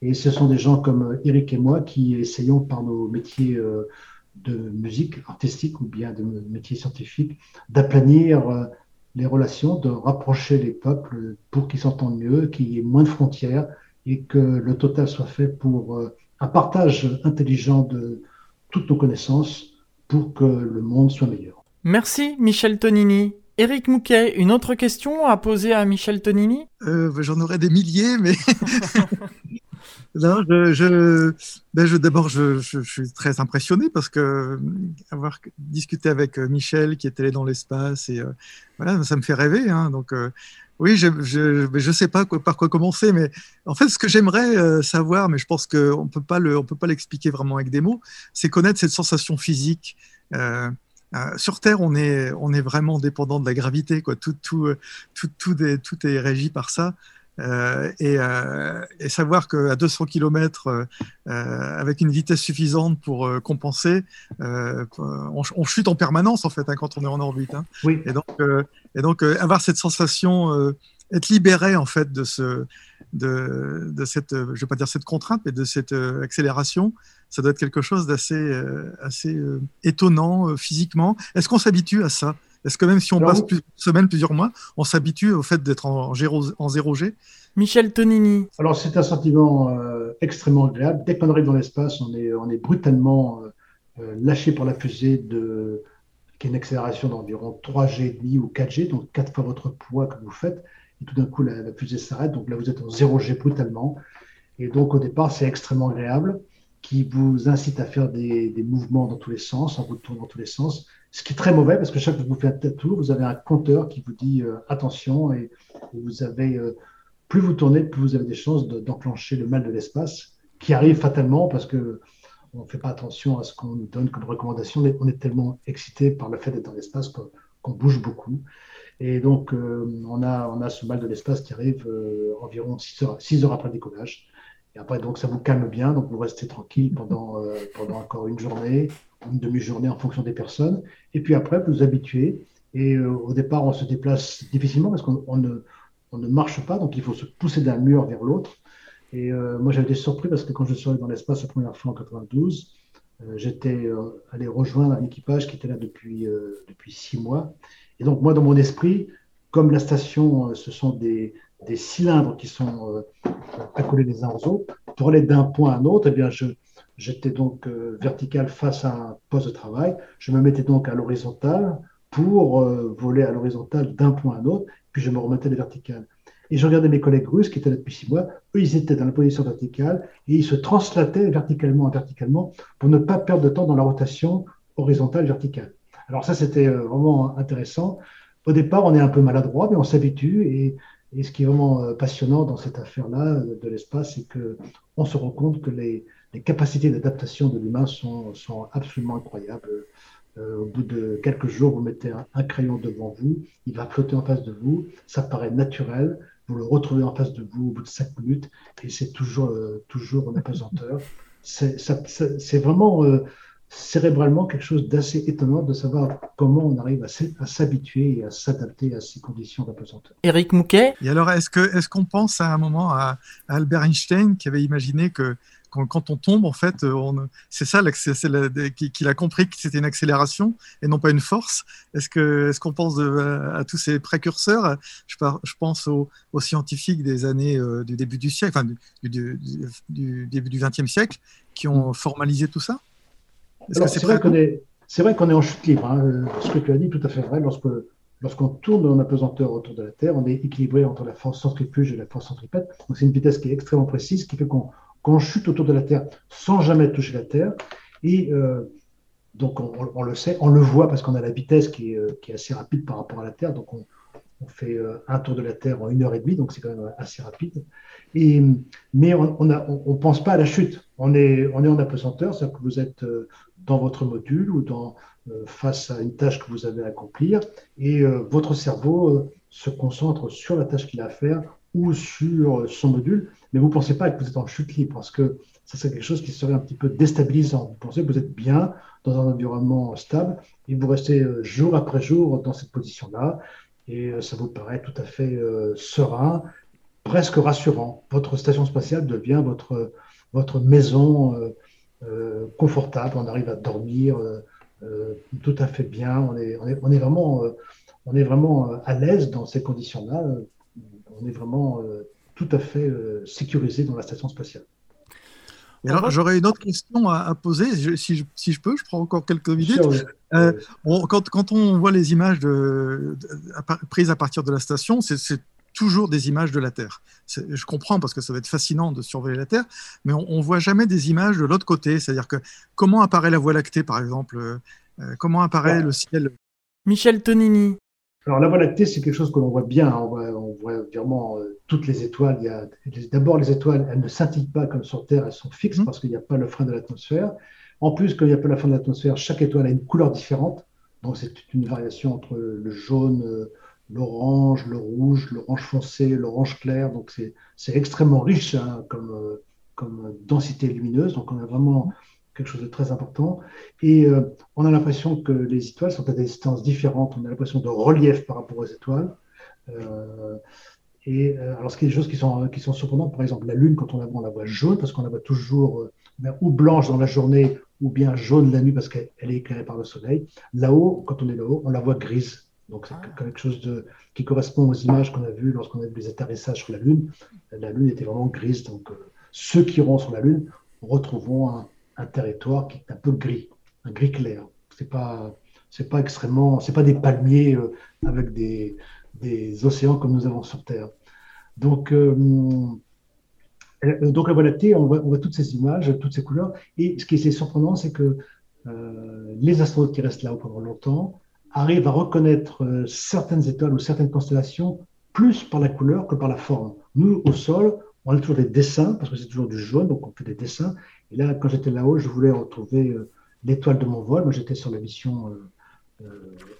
Et ce sont des gens comme Eric et moi qui essayons par nos métiers euh, de musique artistique ou bien de métiers scientifiques d'aplanir les relations, de rapprocher les peuples pour qu'ils s'entendent mieux, qu'il y ait moins de frontières et que le total soit fait pour un partage intelligent de toutes nos connaissances pour que le monde soit meilleur. Merci Michel Tonini. Éric Mouquet, une autre question à poser à Michel Tonini? Euh, J'en aurais des milliers, mais non, je, ben je d'abord, je, suis très impressionné parce que avoir discuté avec euh, Michel qui était allé dans l'espace et euh, voilà, ça me fait rêver. Hein, donc oui, je ne sais pas par quoi commencer, mais en fait, ce que j'aimerais euh, savoir, mais je pense qu'on on peut pas l'expliquer vraiment avec des mots, c'est connaître cette sensation physique. Euh, euh, sur Terre, on est, on est vraiment dépendant de la gravité, quoi. Tout, tout, tout, tout, tout est régi par ça. Euh, et, euh, et, savoir qu'à 200 km, euh, avec une vitesse suffisante pour compenser, on, on, chute en permanence en fait hein, quand on est en orbite. Hein. Oui. Et donc, et donc avoir cette sensation, être libéré en fait de ce, de, de, cette, je vais pas dire cette contrainte, mais de cette accélération, ça doit être quelque chose d'assez, assez étonnant physiquement. Est-ce qu'on s'habitue à ça? Est-ce que même si on passe plusieurs semaines, plusieurs mois, on s'habitue au fait d'être en, en, zéro G? Michel Tonini. Alors c'est un sentiment euh, extrêmement agréable. Dès qu'on arrive dans l'espace, on est, on est brutalement euh, euh, lâché par la fusée de qui est une accélération d'environ 3G ou 4G, donc 4 fois votre poids que vous faites. Et tout d'un coup, la, fusée s'arrête. Donc là, vous êtes en 0G brutalement. Et donc, au départ, c'est extrêmement agréable, qui vous incite à faire des, des, mouvements dans tous les sens, en vous tournant dans tous les sens. Ce qui est très mauvais, parce que chaque fois que vous faites un tour, vous avez un compteur qui vous dit euh, attention, et, vous avez, euh, plus vous tournez, plus vous avez des chances d'enclencher le mal de l'espace, qui arrive fatalement parce que on ne fait pas attention à ce qu'on nous donne comme recommandation. On est tellement excité par le fait d'être dans l'espace qu'on bouge beaucoup. Et donc, euh, on, a, ce mal de l'espace qui arrive environ 6 heures, 6 heures après le décollage. Et après, donc, ça vous calme bien. Donc, vous restez tranquille pendant encore une journée, une demi-journée en fonction des personnes. Et puis après, vous vous habituez. Et au départ, on se déplace difficilement parce qu'on ne, marche pas. Donc, il faut se pousser d'un mur vers l'autre. Et euh, moi, j'avais été surpris parce que quand je suis allé dans l'espace la première fois en 92, euh, j'étais euh, allé rejoindre un équipage qui était là depuis, depuis six mois. Et donc, moi, dans mon esprit, comme la station, ce sont des, des cylindres qui sont accolés les uns aux autres, pour aller d'un point à un autre, eh bien, je, j'étais donc vertical face à un poste de travail. Je me mettais donc à l'horizontale pour voler à l'horizontale d'un point à un autre, puis je me remettais à la verticale. Et je regardais mes collègues russes qui étaient là depuis six mois. Eux, ils étaient dans la position verticale et ils se translataient verticalement et verticalement pour ne pas perdre de temps dans la rotation horizontale verticale. Alors ça, c'était euh, vraiment intéressant. Au départ, on est un peu maladroit, mais on s'habitue. Et, ce qui est vraiment euh, passionnant dans cette affaire-là de l'espace, c'est qu'on se rend compte que les, capacités d'adaptation de l'humain sont, sont, absolument incroyables. Euh, au bout de quelques jours, vous mettez un, crayon devant vous, il va flotter en face de vous, ça paraît naturel, vous le retrouvez en face de vous au bout de cinq minutes et c'est toujours, euh, toujours en apesanteur. C'est vraiment euh, cérébralement quelque chose d'assez étonnant de savoir comment on arrive à s'habituer et à s'adapter à ces conditions d'apesanteur. Eric Mouquet? Et alors, est-ce qu'on est qu'on pense à un moment à Albert Einstein qui avait imaginé que quand, on tombe, en fait, euh, c'est ça qu'il a compris que c'était une accélération et non pas une force. Est-ce qu'on est qu'on pense à, tous ces précurseurs? Je, je, pense aux, scientifiques des années euh, du début du siècle, enfin du, début du XXe siècle, qui ont mm. formalisé tout ça C'est vrai qu'on est, vrai qu'on est en chute libre. Hein. Ce que tu as dit, tout à fait vrai. Lorsque lorsqu'on tourne en apesanteur autour de la Terre, on est équilibré entre la force centrifuge et la force centripète. Donc c'est une vitesse qui est extrêmement précise, qui fait qu'on qu'on chute autour de la Terre sans jamais toucher la Terre. Et euh, donc, on, le sait, on le voit parce qu'on a la vitesse qui est, euh, assez rapide par rapport à la Terre. Donc, on, fait euh, un tour de la Terre en une heure et demie, donc c'est quand même assez rapide. Mais on ne pense pas à la chute. On est, on est en apesanteur, c'est-à-dire que vous êtes dans votre module ou dans, face à une tâche que vous avez à accomplir, et votre cerveau se concentre sur la tâche qu'il a à faire ou sur son module, mais vous ne pensez pas que vous êtes en chute libre parce que ça c'est quelque chose qui serait un petit peu déstabilisant. Vous pensez que vous êtes bien dans un environnement stable et vous restez euh, jour après jour dans cette position-là et euh, ça vous paraît tout à fait euh, serein, presque rassurant. Votre station spatiale devient votre, votre maison confortable. On arrive à dormir tout à fait bien. On est, on est, on est vraiment, on est vraiment à l'aise dans ces conditions-là on est vraiment tout à fait euh, sécurisé dans la station spatiale. alors, j'aurais une autre question à, poser, si, je, si, je, peux, je prends encore quelques minutes. Euh, quand, quand, on voit les images de, prises à partir de la station, c'est toujours des images de la Terre. Je comprends parce que ça va être fascinant de surveiller la Terre, mais on ne voit jamais des images de l'autre côté. C'est-à-dire que comment apparaît la Voie lactée, par exemple Comment apparaît le ciel? Michel Tonini. Alors la Voie lactée, c'est quelque chose que l'on voit bien. Voit, vraiment euh, toutes les étoiles. Il y a d'abord les étoiles, elles ne scintillent pas comme sur Terre, elles sont fixes mmh. parce qu'il n'y a pas le frein de l'atmosphère. En plus, quand il n'y a pas le frein de l'atmosphère, chaque étoile a une couleur différente. Donc c'est une variation entre le jaune, euh, l'orange, le rouge, l'orange foncé, l'orange clair. Donc c'est extrêmement riche hein, comme, euh, comme densité lumineuse. Donc on a vraiment quelque chose de très important. Et euh, on a l'impression que les étoiles sont à des distances différentes. On a l'impression de relief par rapport aux étoiles. Euh, et euh, alors, ce qui est des choses qui sont, qui sont surprenantes, par exemple, la Lune, quand on la voit, on la voit jaune parce qu'on la voit toujours ou blanche dans la journée ou bien jaune la nuit parce qu'elle est éclairée par le soleil. Là-haut, quand on est là-haut, on la voit grise. Donc, c'est quelque chose de, qui correspond aux images qu'on a vues lorsqu'on a vu les atterrissages sur la Lune. La Lune était vraiment grise. Donc, ceux qui iront sur la Lune retrouveront un, un territoire qui est un peu gris, un gris clair. C'est pas, C'est pas extrêmement, c'est pas des palmiers avec des, des, océans comme nous avons sur Terre. Donc, donc la Voie lactée, on voit, toutes ces images, toutes ces couleurs. Et ce qui est surprenant, c'est que les astronautes qui restent là pendant longtemps arrivent à reconnaître certaines étoiles ou certaines constellations plus par la couleur que par la forme. Nous, au sol, on a toujours des dessins, parce que c'est toujours du jaune, donc on fait des dessins. Et là, quand j'étais là-haut, je voulais retrouver euh, l'étoile de mon vol. Moi, j'étais sur la mission euh, euh,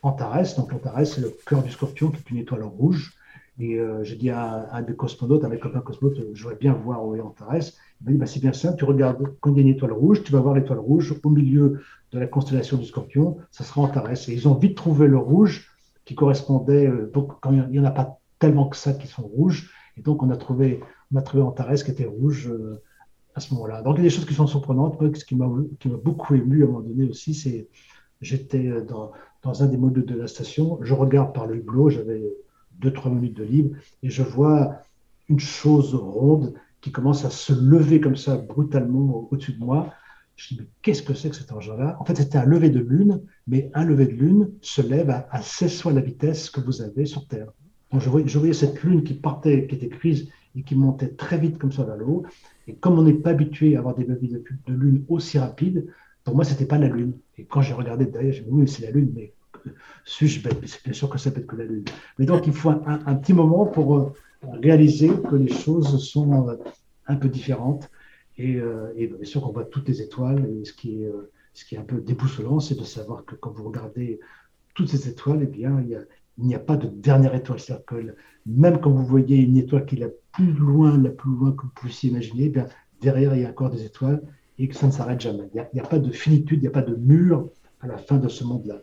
Antares. Donc, Antares, c'est le cœur du scorpion, qui est une étoile rouge. Et j'ai dit à, un des cosmonautes, à mes copains cosmonautes, j'aurais bien voir où est Antares. Il m'a dit, bah, c'est bien simple, tu regardes, quand il y a une étoile rouge, tu vas voir l'étoile rouge au milieu de la constellation du scorpion, ça sera Antares. Et ils ont vite trouvé le rouge qui correspondait, donc quand il n'y en a pas tellement que ça qui sont rouges. Et donc, on a trouvé, on a trouvé Antares qui était rouge euh, à ce moment-là. Donc, il y a des choses qui sont surprenantes. ce qui m'a beaucoup ému à un moment donné aussi, c'est j'étais euh, dans, dans, un des modules de la station, je regarde par le hublot, j'avais deux, trois minutes de libre, et je vois une chose ronde qui commence à se lever comme ça brutalement au-dessus de moi. Je dis, mais qu'est-ce que c'est que cet engin-là? En fait, c'était un lever de lune, mais un lever de lune se lève à, à 16 fois la vitesse que vous avez sur Terre je, voyais, cette lune qui partait, qui était prise et qui montait très vite comme ça vers le haut. Et comme on n'est pas habitué à avoir des levées de, lune aussi rapides, pour moi, c'était pas la lune. Et quand j'ai regardé derrière, j'ai dit oui, c'est la lune, mais suis-je bête? C'est bien sûr que ça peut être que la lune. Mais donc, il faut un, petit moment pour euh, réaliser que les choses sont euh, un peu différentes. Et, euh, bien sûr qu'on voit toutes les étoiles. Et ce qui est, ce qui est un peu déboussolant, c'est de savoir que quand vous regardez toutes ces étoiles, eh bien, il n'y a pas de dernière étoile. C'est-à-dire que même quand vous voyez une étoile qui est la plus loin, la plus loin que vous puissiez imaginer, eh derrière, il y a encore des étoiles et que ça ne s'arrête jamais. Il n'y a, pas de finitude, il n'y a pas de mur à la fin de ce monde-là.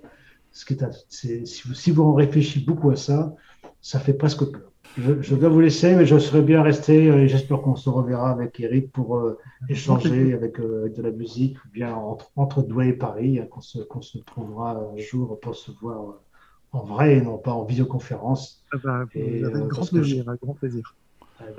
Ce qui est, si, vous, si vous en réfléchissez beaucoup à ça, ça fait presque peur. Je, dois vous laisser, mais je serais bien resté et j'espère qu'on se reverra avec Eric pour euh, échanger avec, euh, avec, de la musique, ou bien entre, entre Douai et Paris, hein, qu'on se, se, trouvera un jour pour se voir euh, en vrai et non pas en visioconférence. Ah bah, et, avec euh, grand plaisir, grand plaisir.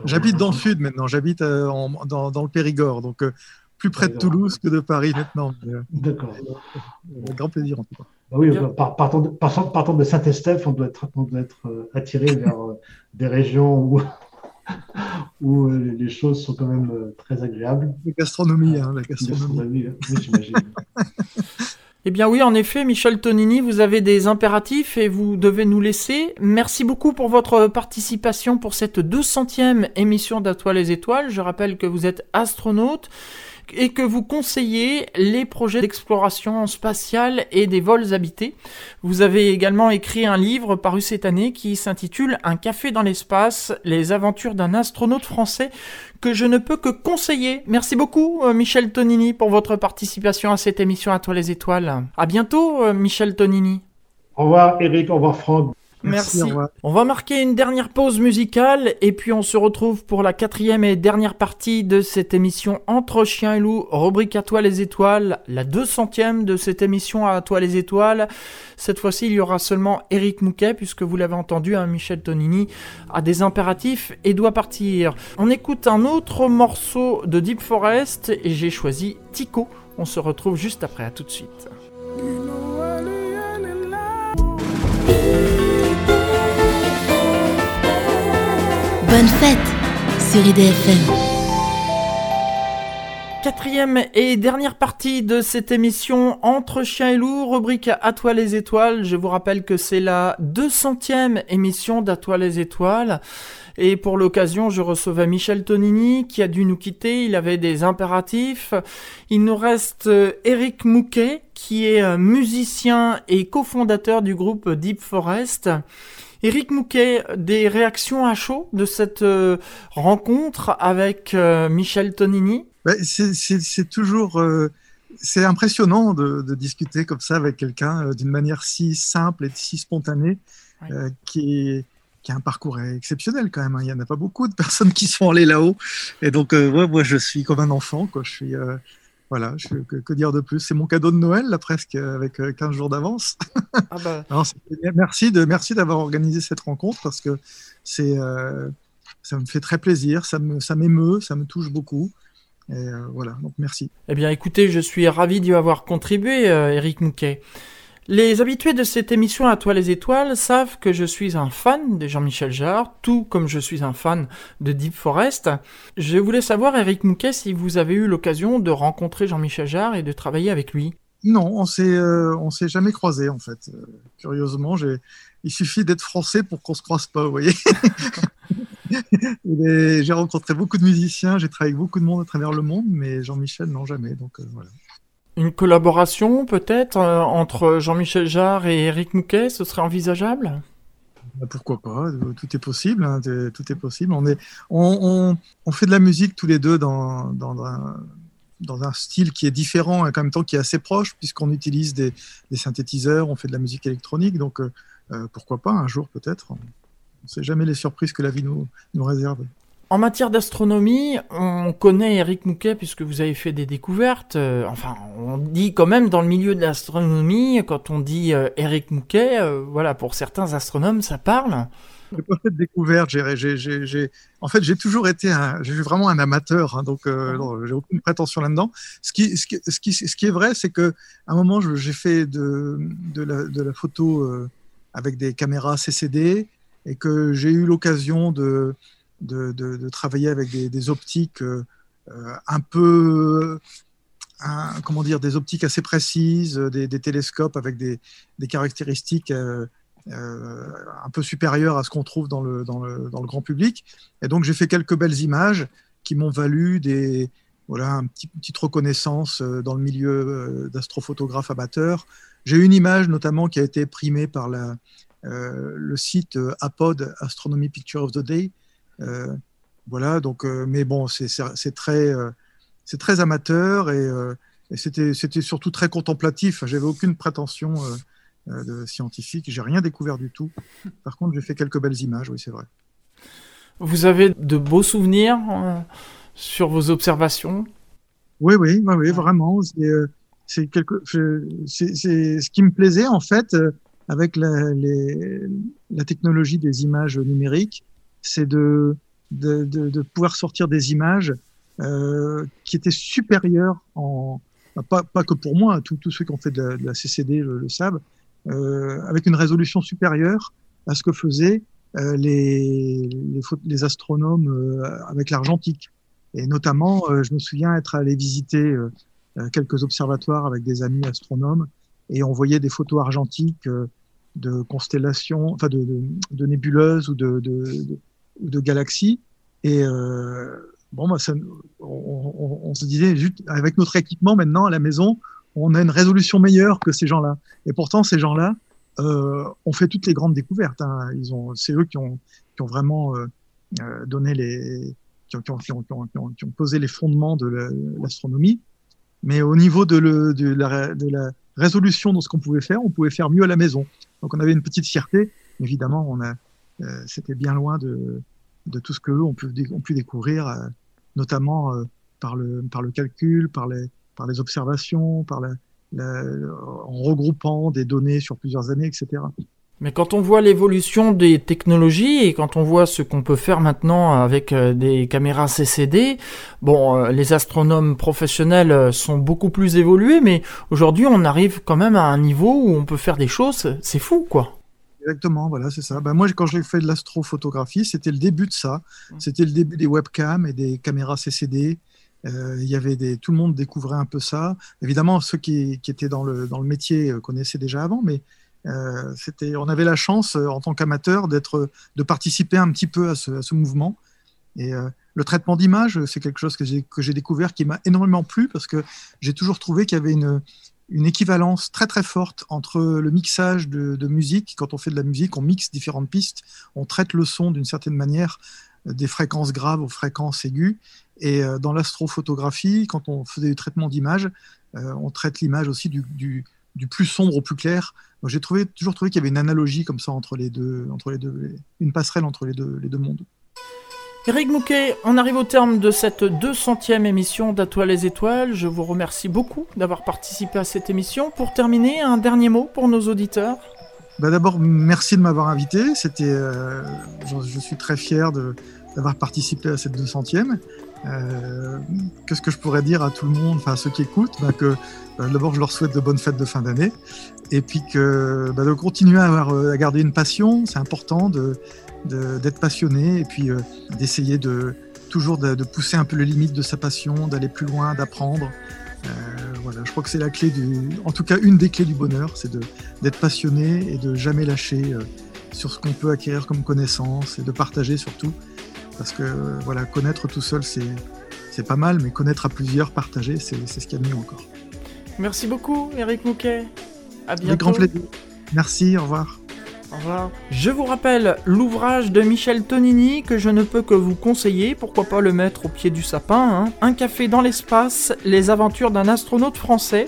J'habite dans le sud maintenant, j'habite euh, dans, dans, le Périgord, donc euh, plus près de Toulouse que de Paris maintenant. D'accord. Avec grand plaisir en tout cas. Bah oui, partant de, partant de Saint-Estèphe, on doit être, on doit être attiré vers des régions où, où les choses sont quand même très agréables. La gastronomie, hein, la gastronomie. Hein. oui, j'imagine. Eh bien oui, en effet, Michel Tonini, vous avez des impératifs et vous devez nous laisser. Merci beaucoup pour votre participation pour cette 200e émission d'Atoile les étoiles. Je rappelle que vous êtes astronaute et que vous conseillez les projets d'exploration spatiale et des vols habités. Vous avez également écrit un livre paru cette année qui s'intitule Un café dans l'espace, les aventures d'un astronaute français que je ne peux que conseiller. Merci beaucoup euh, Michel Tonini pour votre participation à cette émission à toi les étoiles. À bientôt euh, Michel Tonini. Au revoir Eric, au revoir Franck. Merci. On va marquer une dernière pause musicale et puis on se retrouve pour la quatrième et dernière partie de cette émission Entre Chien et Loup, rubrique à toi les étoiles, la 200e de cette émission à toi les étoiles. Cette fois-ci, il y aura seulement Eric Mouquet puisque vous l'avez entendu, hein, Michel Tonini a des impératifs et doit partir. On écoute un autre morceau de Deep Forest et j'ai choisi Tico. On se retrouve juste après, à tout de suite. Bonne fête sur IDFM. Quatrième et dernière partie de cette émission Entre chien et loup, rubrique À toi les étoiles. Je vous rappelle que c'est la 200e émission d'À toi les étoiles. Et pour l'occasion, je recevais Michel Tonini qui a dû nous quitter. Il avait des impératifs. Il nous reste Eric Mouquet qui est musicien et cofondateur du groupe Deep Forest. Eric Mouquet, des réactions à chaud de cette euh, rencontre avec euh, Michel Tonini? C'est toujours euh, c'est impressionnant de, discuter comme ça avec quelqu'un d'une manière si simple et si spontanée, qui, qui a un parcours exceptionnel quand même. Hein. Il n'y en a pas beaucoup de personnes qui sont allées là-haut. Et donc, moi, je suis comme un enfant. Quoi. Je suis, voilà, que, dire de plus? C'est mon cadeau de Noël, là, presque, avec 15 euh, jours d'avance. Ah bah. merci de, merci d'avoir organisé cette rencontre parce que c'est, euh, ça me fait très plaisir, ça, me, ça m'émeut, ça me touche beaucoup. Et euh, voilà, donc merci. Eh bien, écoutez, je suis ravi d'y avoir contribué, Eric Mouquet. Les habitués de cette émission À toi les étoiles savent que je suis un fan de Jean-Michel Jarre, tout comme je suis un fan de Deep Forest. Je voulais savoir, Eric Mouquet, si vous avez eu l'occasion de rencontrer Jean-Michel Jarre et de travailler avec lui. Non, on s'est euh, on s'est jamais croisé en fait. Euh, curieusement, il suffit d'être français pour qu'on se croise pas, vous voyez. j'ai rencontré beaucoup de musiciens, j'ai travaillé avec beaucoup de monde à travers le monde, mais Jean-Michel non jamais. Donc euh, voilà. Une collaboration peut-être euh, entre Jean-Michel Jarre et Eric Mouquet, ce serait envisageable? Bah, pourquoi pas euh, Tout est possible. Hein, tout est possible. On, fait de la musique tous les deux dans, un, style qui est différent et en même temps qui est assez proche, puisqu'on utilise des, synthétiseurs, on fait de la musique électronique. Donc euh, pourquoi pas un jour peut-être On ne sait jamais les surprises que la vie nous réserve. En matière d'astronomie, on connaît Eric Mouquet puisque vous avez fait des découvertes. Euh, enfin, on dit quand même dans le milieu de l'astronomie, quand on dit euh, Eric Mouquet, euh, voilà, pour certains astronomes, ça parle. J'ai pas fait de découverte. En fait, j'ai toujours été un, j'ai vraiment un amateur, hein, donc j'ai aucune prétention là-dedans. Ce qui, ce, qui, ce, qui, ce qui est vrai, c'est que à un moment, j'ai fait de, de, la, de la photo avec des caméras CCD et que j'ai eu l'occasion de de, de, travailler avec des, des optiques euh, euh, un peu, comment dire, des optiques assez précises, des, télescopes avec des, des caractéristiques euh, un peu supérieures à ce qu'on trouve dans le, dans, le, dans le, grand public. Et donc j'ai fait quelques belles images qui m'ont valu des, voilà, une petit, petite reconnaissance dans le milieu d'astrophotographes amateurs. J'ai une image notamment qui a été primée par le site APOD, Astronomy Picture of the Day, voilà, donc, euh, mais bon, c'est très, euh, c'est très amateur et, c'était surtout très contemplatif. J'avais aucune prétention de scientifique, j'ai rien découvert du tout. Par contre, j'ai fait quelques belles images, oui, c'est vrai. Vous avez de beaux souvenirs sur vos observations? Oui, oui, oui, vraiment. C'est quelque, ce qui me plaisait en fait avec la, les, la technologie des images numériques, c'est de, de, de, pouvoir sortir des images euh, qui étaient supérieures en pas, pas que pour moi, tous ceux qui ont fait de la, CCD le, savent, euh, avec une résolution supérieure à ce que faisaient euh, les, les, astronomes avec l'argentique. Et notamment, je me souviens être allé visiter quelques observatoires avec des amis astronomes et on voyait des photos argentiques de constellations, enfin de, de, nébuleuses ou de, ou de galaxies. Et euh, bon, bah, on, se disait, juste, avec notre équipement maintenant à la maison, on a une résolution meilleure que ces gens-là. Et pourtant, ces gens-là euh, ont fait toutes les grandes découvertes. Hein. Ils ont, c'est eux qui ont, qui ont vraiment euh, donné les, qui ont, qui, ont, posé les fondements de l'astronomie. Mais au niveau de, la, de la résolution de ce qu'on pouvait faire, on pouvait faire mieux à la maison. Donc on avait une petite fierté. Évidemment, on a, c'était bien loin de, tout ce qu'eux ont pu, découvrir, euh, notamment euh, par, le, calcul, par les, observations, par en regroupant des données sur plusieurs années, etc. Mais quand on voit l'évolution des technologies et quand on voit ce qu'on peut faire maintenant avec des caméras CCD, bon, les astronomes professionnels sont beaucoup plus évolués, mais aujourd'hui on arrive quand même à un niveau où on peut faire des choses, c'est fou quoi. Exactement, voilà, c'est ça. Ben, moi, quand j'ai fait de l'astrophotographie, c'était le début de ça. Mmh. C'était le début des webcams et des caméras CCD. Euh, il y avait des, tout le monde découvrait un peu ça. Évidemment, ceux qui, qui étaient dans le, dans le métier euh, connaissaient déjà avant, mais euh, c'était, on avait la chance, en tant qu'amateur, d'être, de participer un petit peu à ce, à ce mouvement. Et euh, le traitement d'image, c'est quelque chose que j'ai, que j'ai découvert qui m'a énormément plu parce que j'ai toujours trouvé qu'il y avait une, une équivalence très très forte entre le mixage de, musique. Quand on fait de la musique, on mixe différentes pistes, on traite le son d'une certaine manière, euh, des fréquences graves aux fréquences aiguës. Et euh, dans l'astrophotographie, quand on faisait du traitement d'image, euh, on traite l'image aussi du, plus sombre au plus clair. J'ai toujours trouvé qu'il y avait une analogie comme ça entre les deux, entre les deux, une passerelle entre les deux, les deux mondes. Eric Mouquet, on arrive au terme de cette 200e émission d'Atoile les étoiles. Je vous remercie beaucoup d'avoir participé à cette émission. Pour terminer, un dernier mot pour nos auditeurs bah D'abord, merci de m'avoir invité. C'était, euh, je, suis très fier d'avoir participé à cette 200e. Euh, Qu'est-ce que je pourrais dire à tout le monde, enfin à ceux qui écoutent, bah, que euh, d'abord je leur souhaite de bonnes fêtes de fin d'année, et puis que bah, de continuer à, avoir, euh, à garder une passion, c'est important de d'être passionné et puis euh, d'essayer de toujours de, de, pousser un peu les limites de sa passion, d'aller plus loin, d'apprendre. Euh, voilà, je crois que c'est la clé du, en tout cas une des clés du bonheur, c'est d'être passionné et de jamais lâcher euh, sur ce qu'on peut acquérir comme connaissance et de partager surtout, parce que voilà, connaître tout seul c'est c'est pas mal, mais connaître à plusieurs, partager, c'est ce qu'il y a de mieux encore. Merci beaucoup, Eric Mouquet. À bientôt. Avec grand plaisir. Merci, au revoir. Je vous rappelle l'ouvrage de Michel Tonini que je ne peux que vous conseiller, pourquoi pas le mettre au pied du sapin. Hein. Un café dans l'espace, les aventures d'un astronaute français.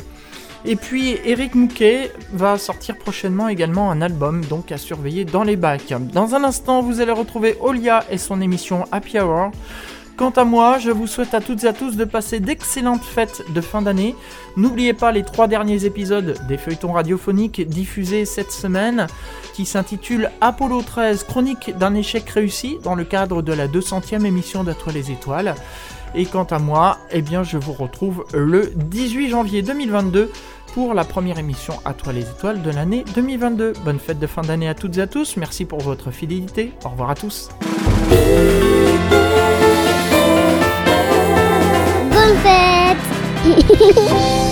Et puis Eric Mouquet va sortir prochainement également un album, donc à surveiller dans les bacs. Dans un instant, vous allez retrouver Olia et son émission Happy Hour. Quant à moi, je vous souhaite à toutes et à tous de passer d'excellentes fêtes de fin d'année. N'oubliez pas les trois derniers épisodes des feuilletons radiophoniques diffusés cette semaine qui s'intitulent Apollo 13, chronique d'un échec réussi dans le cadre de la 200e émission toi les étoiles. Et quant à moi, eh bien je vous retrouve le 18 janvier 2022 pour la première émission À toi les étoiles de l'année 2022. Bonne fête de fin d'année à toutes et à tous, merci pour votre fidélité, au revoir à tous. Bonne fête